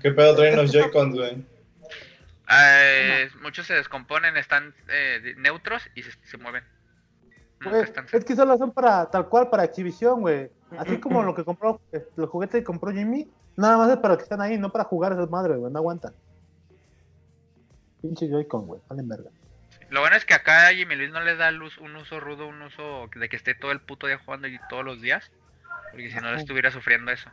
¿Qué pedo traen los Joy-Cons, güey? Eh, muchos se descomponen, están eh, neutros y se, se mueven. Están es que solo son para, tal cual, para exhibición, güey. Así como lo que compró, eh, los juguetes que compró Jimmy, Nada más es para que estén ahí, no para jugar esas madres, güey. No aguantan. Pinche Joy-Con, güey. Valen verga. Lo bueno es que acá a Jimmy Luis no le da luz, un uso rudo, un uso de que esté todo el puto día jugando y todos los días. Porque si no le estuviera sufriendo eso.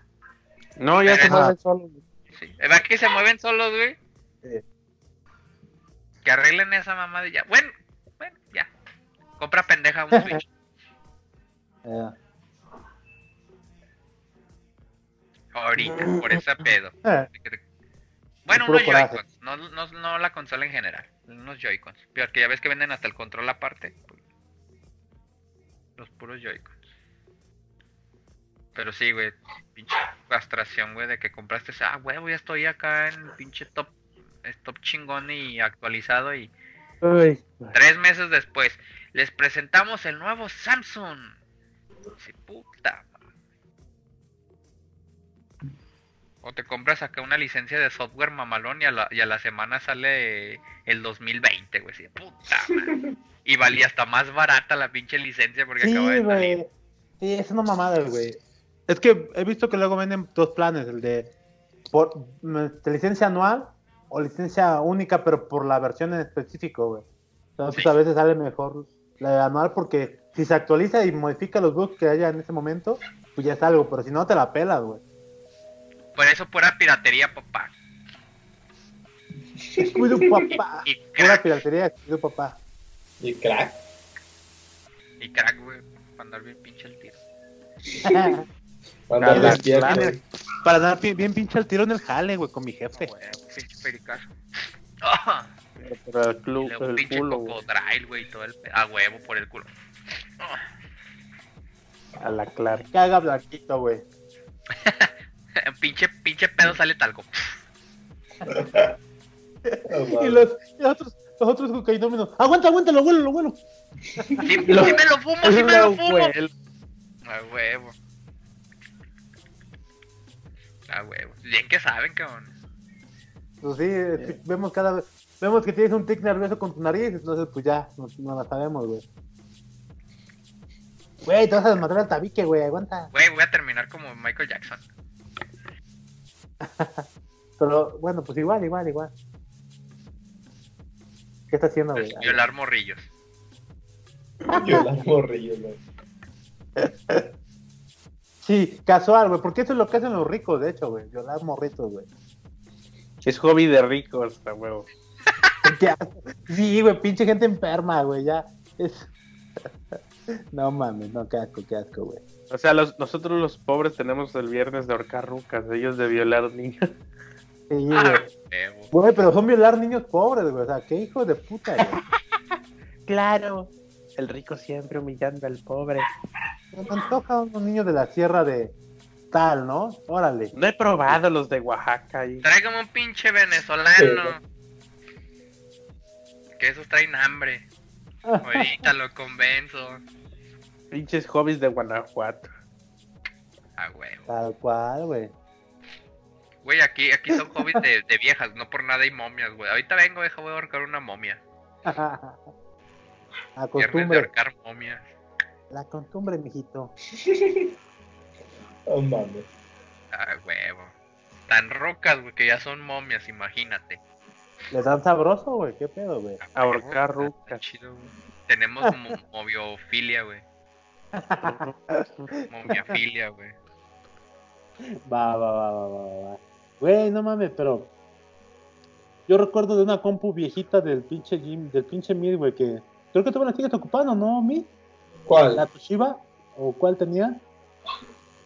No, ya se mueven solos. Sí. ¿Verdad que se mueven solos, güey? Sí. Que arreglen esa mamada y ya. Bueno, bueno, ya. Compra pendeja un Switch. Ahorita, por ese pedo. eh, Bueno, unos. Joy-Cons, no, no, no la consola en general, unos Joy-Cons. Porque ya ves que venden hasta el control aparte. pues, los puros Joy-Cons. Pero sí, güey, pinche castración, güey, de que compraste ah, huevo, ya estoy acá en pinche top, top chingón y actualizado y Uy, tres meses después les presentamos el nuevo Samsung. Sí, puta. O te compras acá una licencia de software mamalón y a la, y a la semana sale el 2020, güey. Sí, puta. madre. Y valía hasta más barata la pinche licencia porque Sí, acaba de salir. Sí, es una mamada, güey. Es que he visto que luego venden dos planes, el de por mm, de licencia anual o licencia única, pero por la versión en específico, güey. Entonces Sí. a veces sale mejor la anual porque si se actualiza y modifica los bugs que haya en ese momento, pues ya es algo, pero si no te la pelas, güey. Por eso pura piratería, papá. Cuido papá. Y Pura crack, piratería, cuido papá. Y crack. y crack, güey. Para andar bien pinche el tiro. Cuando Claro, despierto. claro. Para dar bien, bien pinche el tiro en el jale, güey, con mi jefe. Güey, pinche pericazo. Ah, pero el y club, luego el pinche culo, güey. cocodrilo, güey, y todo el pe- a huevo por el culo. Ah. A la clara. Caga blanquito, güey. pinche, pinche pedo sale talco. Y los, y los otros, los otros cocainómenos. Aguanta, aguanta, lo vuelo, lo vuelo. Sí, sí me lo fumo, sí me lo fumo. A huevo. A huevo. Bien que saben, cabrón. Pues sí, vemos cada vez, vemos que tienes un tic nervioso con tu nariz, entonces pues ya, no, no la sabemos, güey. Güey, te vas a desmadrar el tabique, güey, aguanta. Güey, voy a terminar como Michael Jackson. Pero bueno, pues igual, igual, igual. ¿Qué está haciendo, güey? Pues, violar morrillos. Violar morrillos, güey. Sí, casual, güey, porque eso es lo que hacen los ricos, de hecho, güey, violar morritos, güey. Es hobby de ricos, a huevo. Sí, güey, pinche gente enferma, güey, ya. Es... No mames, no, qué asco, qué asco, güey. O sea, los, nosotros los pobres tenemos el viernes de ahorcar rucas, ellos de violar niños. Sí, Ah, güey. pero son violar niños pobres, güey, o sea, qué hijo de puta, güey. Claro. El rico siempre humillando al pobre. Se me antoja unos niños de la sierra de tal, ¿no? Órale. No he probado los de Oaxaca y Tráigame un pinche venezolano. Que esos traen hambre. Ahorita lo convenzo. Pinches hobbies de Guanajuato. A huevo. Tal cual, güey. Güey, aquí, aquí son hobbies de, de viejas, no por nada hay momias, güey. Ahorita vengo, deja, voy a ahorcar una momia. La Viernes de costumbre, ahorcar momias. la costumbre, mijito. No mames. A huevo. Tan rocas, güey, que ya son momias, imagínate. ¿Le dan sabroso, güey? ¿Qué pedo, güey? Ahorcar está rucas. chido, güey. Tenemos mo- moviofilia, güey. Momiafilia, güey. Va, va, va, va, va, va. Güey, no mames, pero. Yo recuerdo de una compu viejita del pinche Jim, del pinche Mid, güey, que. Creo que tú me la sigues ocupando, ¿no, Mid? ¿La ¿Cuál? Toshiba? ¿O cuál tenía?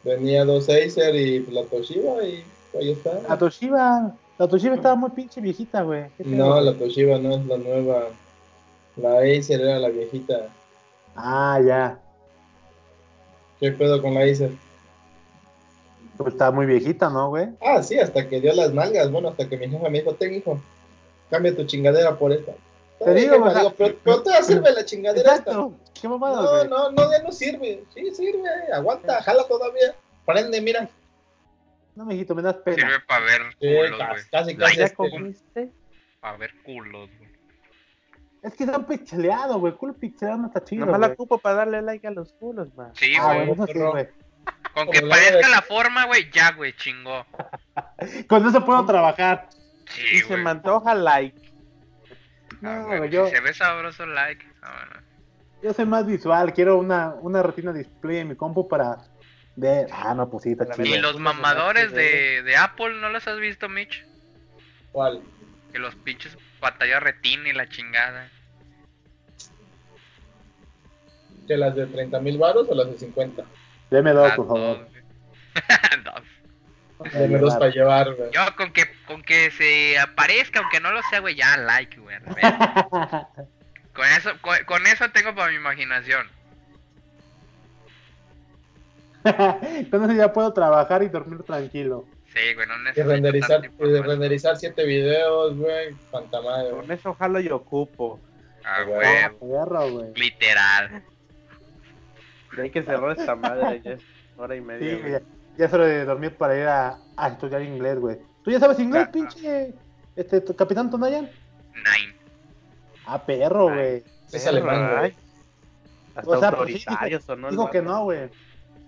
Venía dos Acer y la Toshiba y ahí está. La Toshiba. La Toshiba estaba muy pinche viejita, güey. ¿Qué pedo, No, la Toshiba no es la nueva. La Acer era la viejita. Ah, ya. ¿Qué pedo con la Acer? Pues estaba muy viejita, ¿no, güey? Ah, sí, hasta que dio las nalgas. Bueno, hasta que mi jefa me dijo, ten hijo, cambia tu chingadera por esta. Te digo, jefa, digo, pero, pero todavía sirve la chingadera esta. Exacto. ¿Qué mamada, No, güey? no, no, ya no sirve. Sí, sirve. Aguanta, jala todavía. Prende, mira. No, mijito, me das pena. Sirve para ver Sí, culos, casi, güey. casi, casi. ¿Ya este, comiste? Para ver culos, güey. Es que están pixeleados, güey. Culo pixeleado no está chido. Nomás la ocupo para darle like a los culos, man. Sí, Ah, güey. bueno, eso sí. Con que parezca la forma, güey, ya, güey, chingó. Con eso puedo trabajar. Sí, Y se me antoja like. Ah, No, güey, yo- Si se ve sabroso, like. Ah, bueno. Yo soy más visual, quiero una, una retina display en mi compu para ver. Ah, no, pues sí, está chido. Y los mamadores de, de Apple, ¿no los has visto, Mitch? ¿Cuál? Que los pinches pantallas retina y la chingada. ¿Que las de 30 mil baros o las de 50? Deme dos, Las por favor. dos. Deme dos para llevar, güey. Yo con que con que se aparezca, aunque no lo sea, güey, ya like, güey. Con eso, con, con eso tengo para mi imaginación. Con eso ya puedo trabajar y dormir tranquilo. Sí, güey, no Y necesito renderizar, tanta y renderizar siete videos, güey. Cuanta madre, güey. Con eso jalo y ocupo. Ah, Güey. güey, Perro, güey. literal. Y hay que cerrar esta madre, ya es hora y Sí, media. güey, güey. ya, ya es hora de dormir para ir a, a estudiar inglés, güey. ¿Tú ya sabes inglés, Ah. pinche este, tu capitán Tonayan? Nine. Ah, perro, güey. Es alemán, güey. Hasta O sea, pues sí, el Digo que no, güey.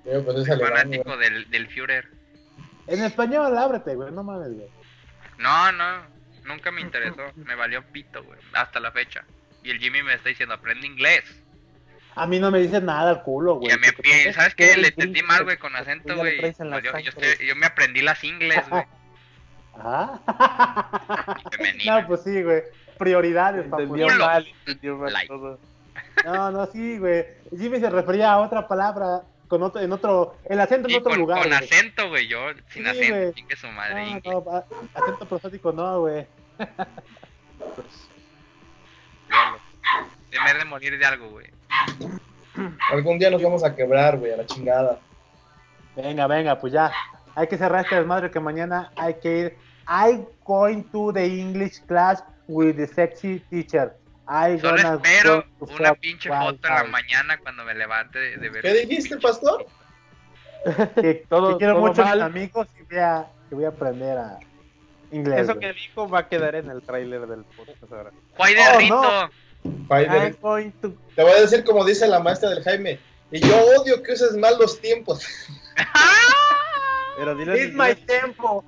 Pues es alemán, fanático güey. del, del Führer. En español, ábrete, güey. No mames, güey. No, no, nunca me interesó. Me valió pito, güey, hasta la fecha. Y el Jimmy me está diciendo, aprende inglés. A mí no me dice nada al culo, güey. Y ¿sabes qué? Le entendí mal, güey, con acento, güey. Yo, yo, yo me aprendí las ingles, güey. Ah. Femenina. no, pues sí, güey. Prioridades. Entendió mal, entendió mal todo. No, no, sí, güey. Jimmy se refería a otra palabra con otro, en otro, el acento en Y otro con, lugar. con güey. acento, güey, yo sin Sí, acento, chingue su madre. No, no, acento prosótico no, güey. Se me de morir de algo, güey. Algún día nos vamos a quebrar, güey, a la chingada. Venga, venga, pues ya. Hay que cerrar este desmadre que mañana hay que ir. I'm going to the English class with the sexy teacher. I Solo gonna espero una pinche foto en la mañana cuando me levante de, de ver. ¿Qué dijiste, pastor? Que, Todo- que quiero todo mucho a mis mal. amigos y voy a, que voy a aprender a inglés. Eso que dijo va a quedar en el tráiler del podcast ahora. Juay de Oh, Rito. no. To... Te voy a decir como dice la maestra del Jaime. Y yo odio que uses mal los tiempos. Pero dile It's my tempo.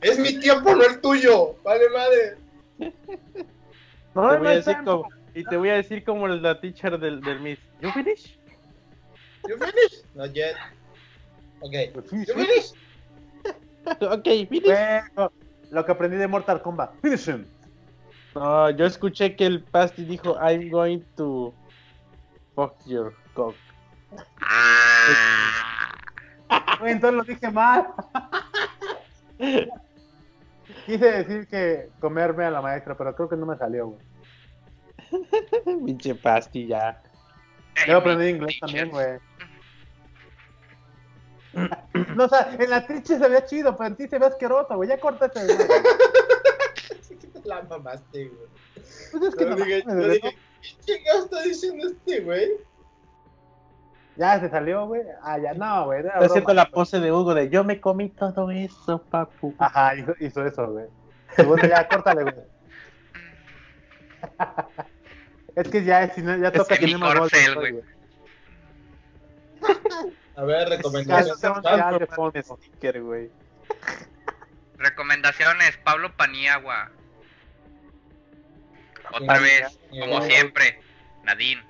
Es mi tiempo, no el tuyo. Vale, madre. No, Te voy a decir como, y te voy a decir como la teacher del, del Miss. ¿You finish? You finish? Not yet. Ok. Finish, You finish. ok, finish. Bueno, lo que aprendí de Mortal Kombat. Finish him. No, yo escuché que el Pasti dijo I'm going to fuck your cock. Ah. Entonces lo dije mal. Quise decir que comerme a la maestra, pero creo que no me salió, güey. Pinche Pasti ya. Yo aprendí inglés también, güey. No, o sea, en la triche se ve chido, pero en ti se ve asqueroso, güey. Ya córtate, güey. La mamaste, güey. Pues es que no mames, yo güey. dije, ¿qué chingados está diciendo este, güey? Ya se salió, güey. Ah, ya no, güey. Está haciendo la pose de Hugo de yo me comí todo eso, papu. Ajá, hizo, hizo eso, güey. Ya, córtale, güey. Es que ya, si no, ya toca que mi tenemos gol, corcel, güey. A ver, recomendaciones. güey. Recomendaciones, Pablo Paniagua. Otra Paniagua. vez, como siempre, Nadine.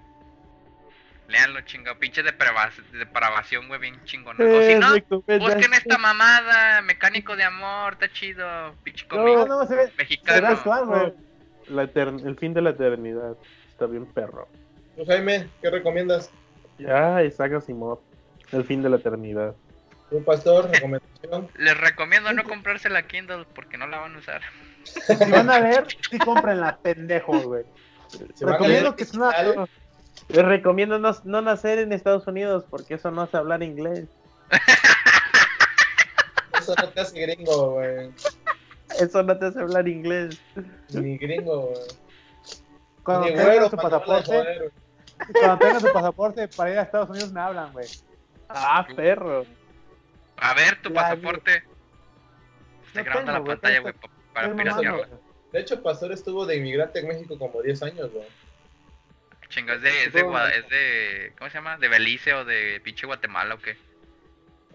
Leanlo, chingado. Pinche deprava- depravación, güey, bien chingona. O si Eh, no, busquen esta mamada, Mecánico de Amor, está chido. Pinche No, no, se ve, mexicano. güey. La el fin de la eternidad. Está bien perro. Tú, Jaime, ¿qué recomiendas? Ya, Isaac Asimov. El fin de la eternidad. Un pastor, recomendación. Les recomiendo no comprarse la Kindle porque no la van a usar. Si van a leer, sí comprenla, pendejos, güey. Se van a leer Recomiendo que es una... Les recomiendo no, no nacer en Estados Unidos porque eso no hace hablar inglés. Eso no te hace gringo, güey. Eso no te hace hablar inglés. Ni gringo, güey. Cuando Ni güero, su pasaporte, joder, cuando tengan su pasaporte para ir a Estados Unidos me hablan, güey. Ah, perro. A ver, tu pasaporte. Estoy No grabando la pantalla, güey, pa- para piratearla. De hecho, Pastor estuvo de inmigrante en México como 10 años, güey. Chinga, es de, es de, es de, ¿cómo se llama? De Belice o de pinche Guatemala o qué.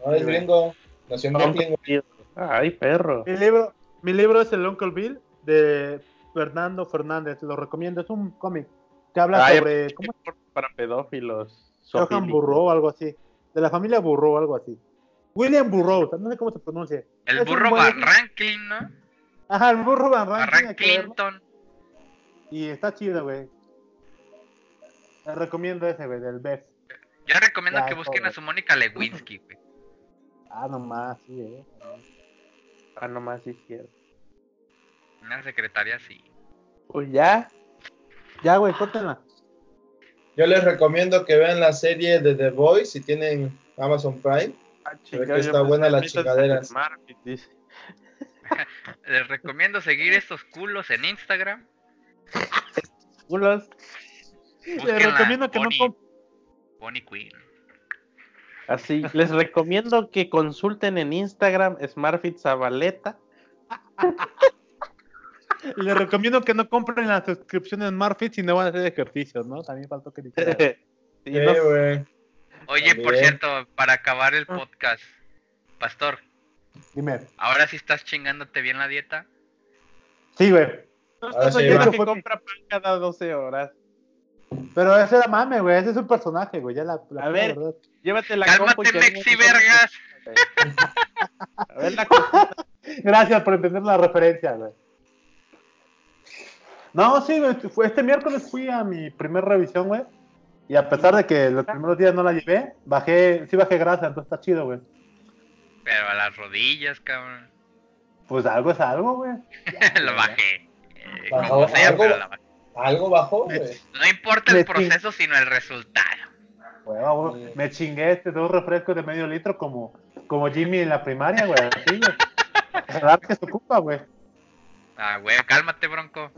No, es gringo. Nació en. Ay, perro. Mi libro, mi libro es el Uncle Bill de Fernando Fernández. Lo recomiendo. Es un cómic que habla Ay, sobre ¿cómo Para pedófilos. Johan. Burrow o algo así. De la familia Burrow o algo así. William Burrow, no sé cómo se pronuncia. El Es burro Van Rankin, ¿no? Ajá, el burro Van verlo. Clinton. Y está chido, güey. Te recomiendo ese, güey, del BEF. Yo recomiendo Ya, que busquen todo. a su Mónica Lewinsky, güey. Ah, nomás, sí, eh. Ah, nomás sí cierto. Una secretaria así. Pues ya. Ya, güey, córtenla. Yo les recomiendo que vean la serie de The Voice si tienen Amazon Prime. Ah, que chingado, está buena las chingaderas. Les recomiendo seguir estos culos en Instagram. Culos. Les recomiendo que no Bonnie- comp- Bonnie Queen. Así, les recomiendo que consulten en Instagram Smartfit Zabaleta. Les recomiendo que no compren las suscripciones Marfit si no van a hacer ejercicios, ¿no? También faltó que. Sí, no- güey. Oye, por cierto, para acabar el podcast, Pastor, Dime. ahora sí estás chingándote bien la dieta. Sí, güey. no estás sí, que compra pan cada 12 horas. Pero ese era mame, güey. Ese es un personaje, güey. Ya la, la A ver. verdad. Llévate la Cálmate, Mexi Vergas. A ver la. Gracias por entender la referencia, güey. No, sí, güey. Este miércoles fui a mi primer revisión, güey. Y a pesar de que los primeros días no la llevé, bajé, sí bajé grasa, entonces está chido, güey. Pero a las rodillas, cabrón. Pues algo es algo, güey. Lo bajé. Eh, como sea, algo. pero la bajé. Algo bajó, güey. No importa el Me proceso, sino el resultado. Me chingué este dos refrescos de medio litro como, como Jimmy en la primaria, güey. Así, güey. Que se ocupa, güey. Ah, güey, cálmate, bronco.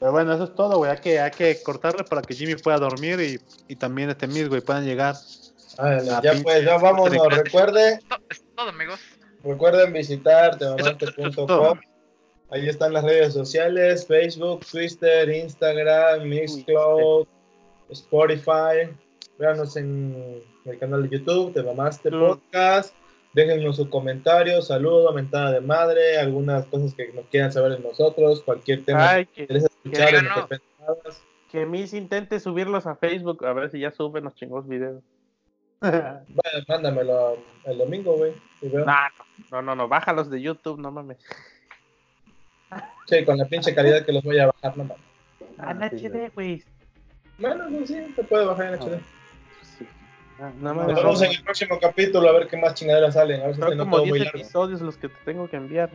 Pero bueno, eso es todo, güey. Hay que, hay que cortarle para que Jimmy pueda dormir y, y también este Miss, güey, puedan llegar. Ah, ya pinche pues, ya vámonos. Recuerde, Es todo, amigos. recuerden visitar todo. Ahí están las redes sociales, Facebook, Twitter, Instagram, Mixcloud, Spotify. Véanos en el canal de YouTube, Te Mamaste. Podcast. Déjenos su comentario, saludo, mentada de madre, algunas cosas que nos quieran saber de nosotros, cualquier tema Ay, que que, escuchar pensadas. que Miss intente subirlos a Facebook a ver si ya suben los chingos videos. Bueno, mándamelo el domingo, güey. No, no, no, no, bájalos de YouTube, no mames. Sí, con la pinche calidad que los voy a bajar, no mames. Ah, en HD, güey. Bueno, pues sí, se puede bajar en HD. Sí. Ah, No Nos vemos en el próximo capítulo a ver qué más chingaderas salen. A ver si son no como todo 10 muy largo. episodios los que te tengo que enviar.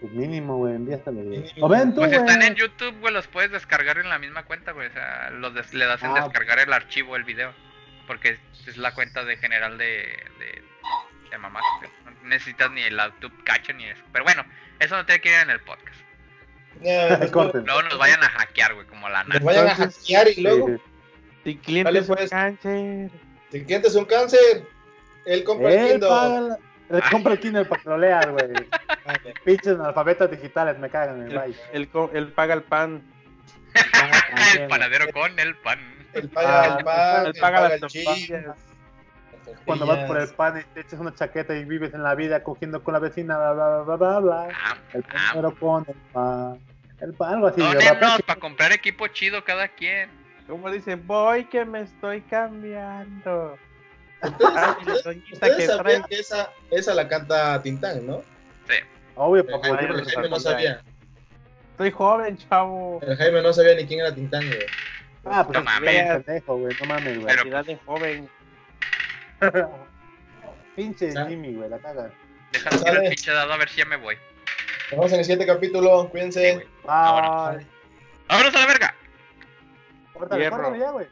Pues mínimo, güey, envíaselo, güey. Mínimo. O ven tú, Pues güey. están en YouTube, güey, los puedes descargar en la misma cuenta, güey. O sea, los des- le das en Ah. descargar el archivo, el video. Porque es la cuenta de general de, de, mamá. No necesitas ni el YouTube cacho ni eso. Pero bueno, eso no tiene que ir en el podcast. Corten. Luego nos vayan a hackear, güey, como la nos NASA. vayan a hackear y luego, Sí. Si clientes Dale, con pues. cáncer. si el cliente es un cáncer, él compra el Kindle. paga él compra el Kindle para que lo leas, güey. Pinches analfabetas digitales me cagan en el baile. él co- él paga el pan. el panadero con el pan. Él paga Ah, el pan, él él paga paga las el Cuando vas por el pan y te echas una chaqueta y vives en la vida cogiendo con la vecina, bla, bla, bla, bla, bla. Ah, El ah, panero con el pan. El pan, algo así. de Dónenos para comprar equipo chido cada quien. Como dice, voy que me estoy cambiando. Ustedes, Ay, ustedes- sabían trae- que esa, esa la canta Tintán, ¿no? Obvio, El papá. El Jaime no sabía. Estoy joven, chavo. El Jaime no sabía ni quién era Tintán, güey. Ah, pues No es mames. pendejo, güey. No mames, güey. Pero- de joven. Pinche. Jimmy, güey, la caga. Déjame tirar el pinche dado a ver si ya me voy. Nos vemos en el siguiente capítulo. Sí, Cuídense. güey. Bye. ¡Vámonos a la verga! Córtale, córtale ya, güey.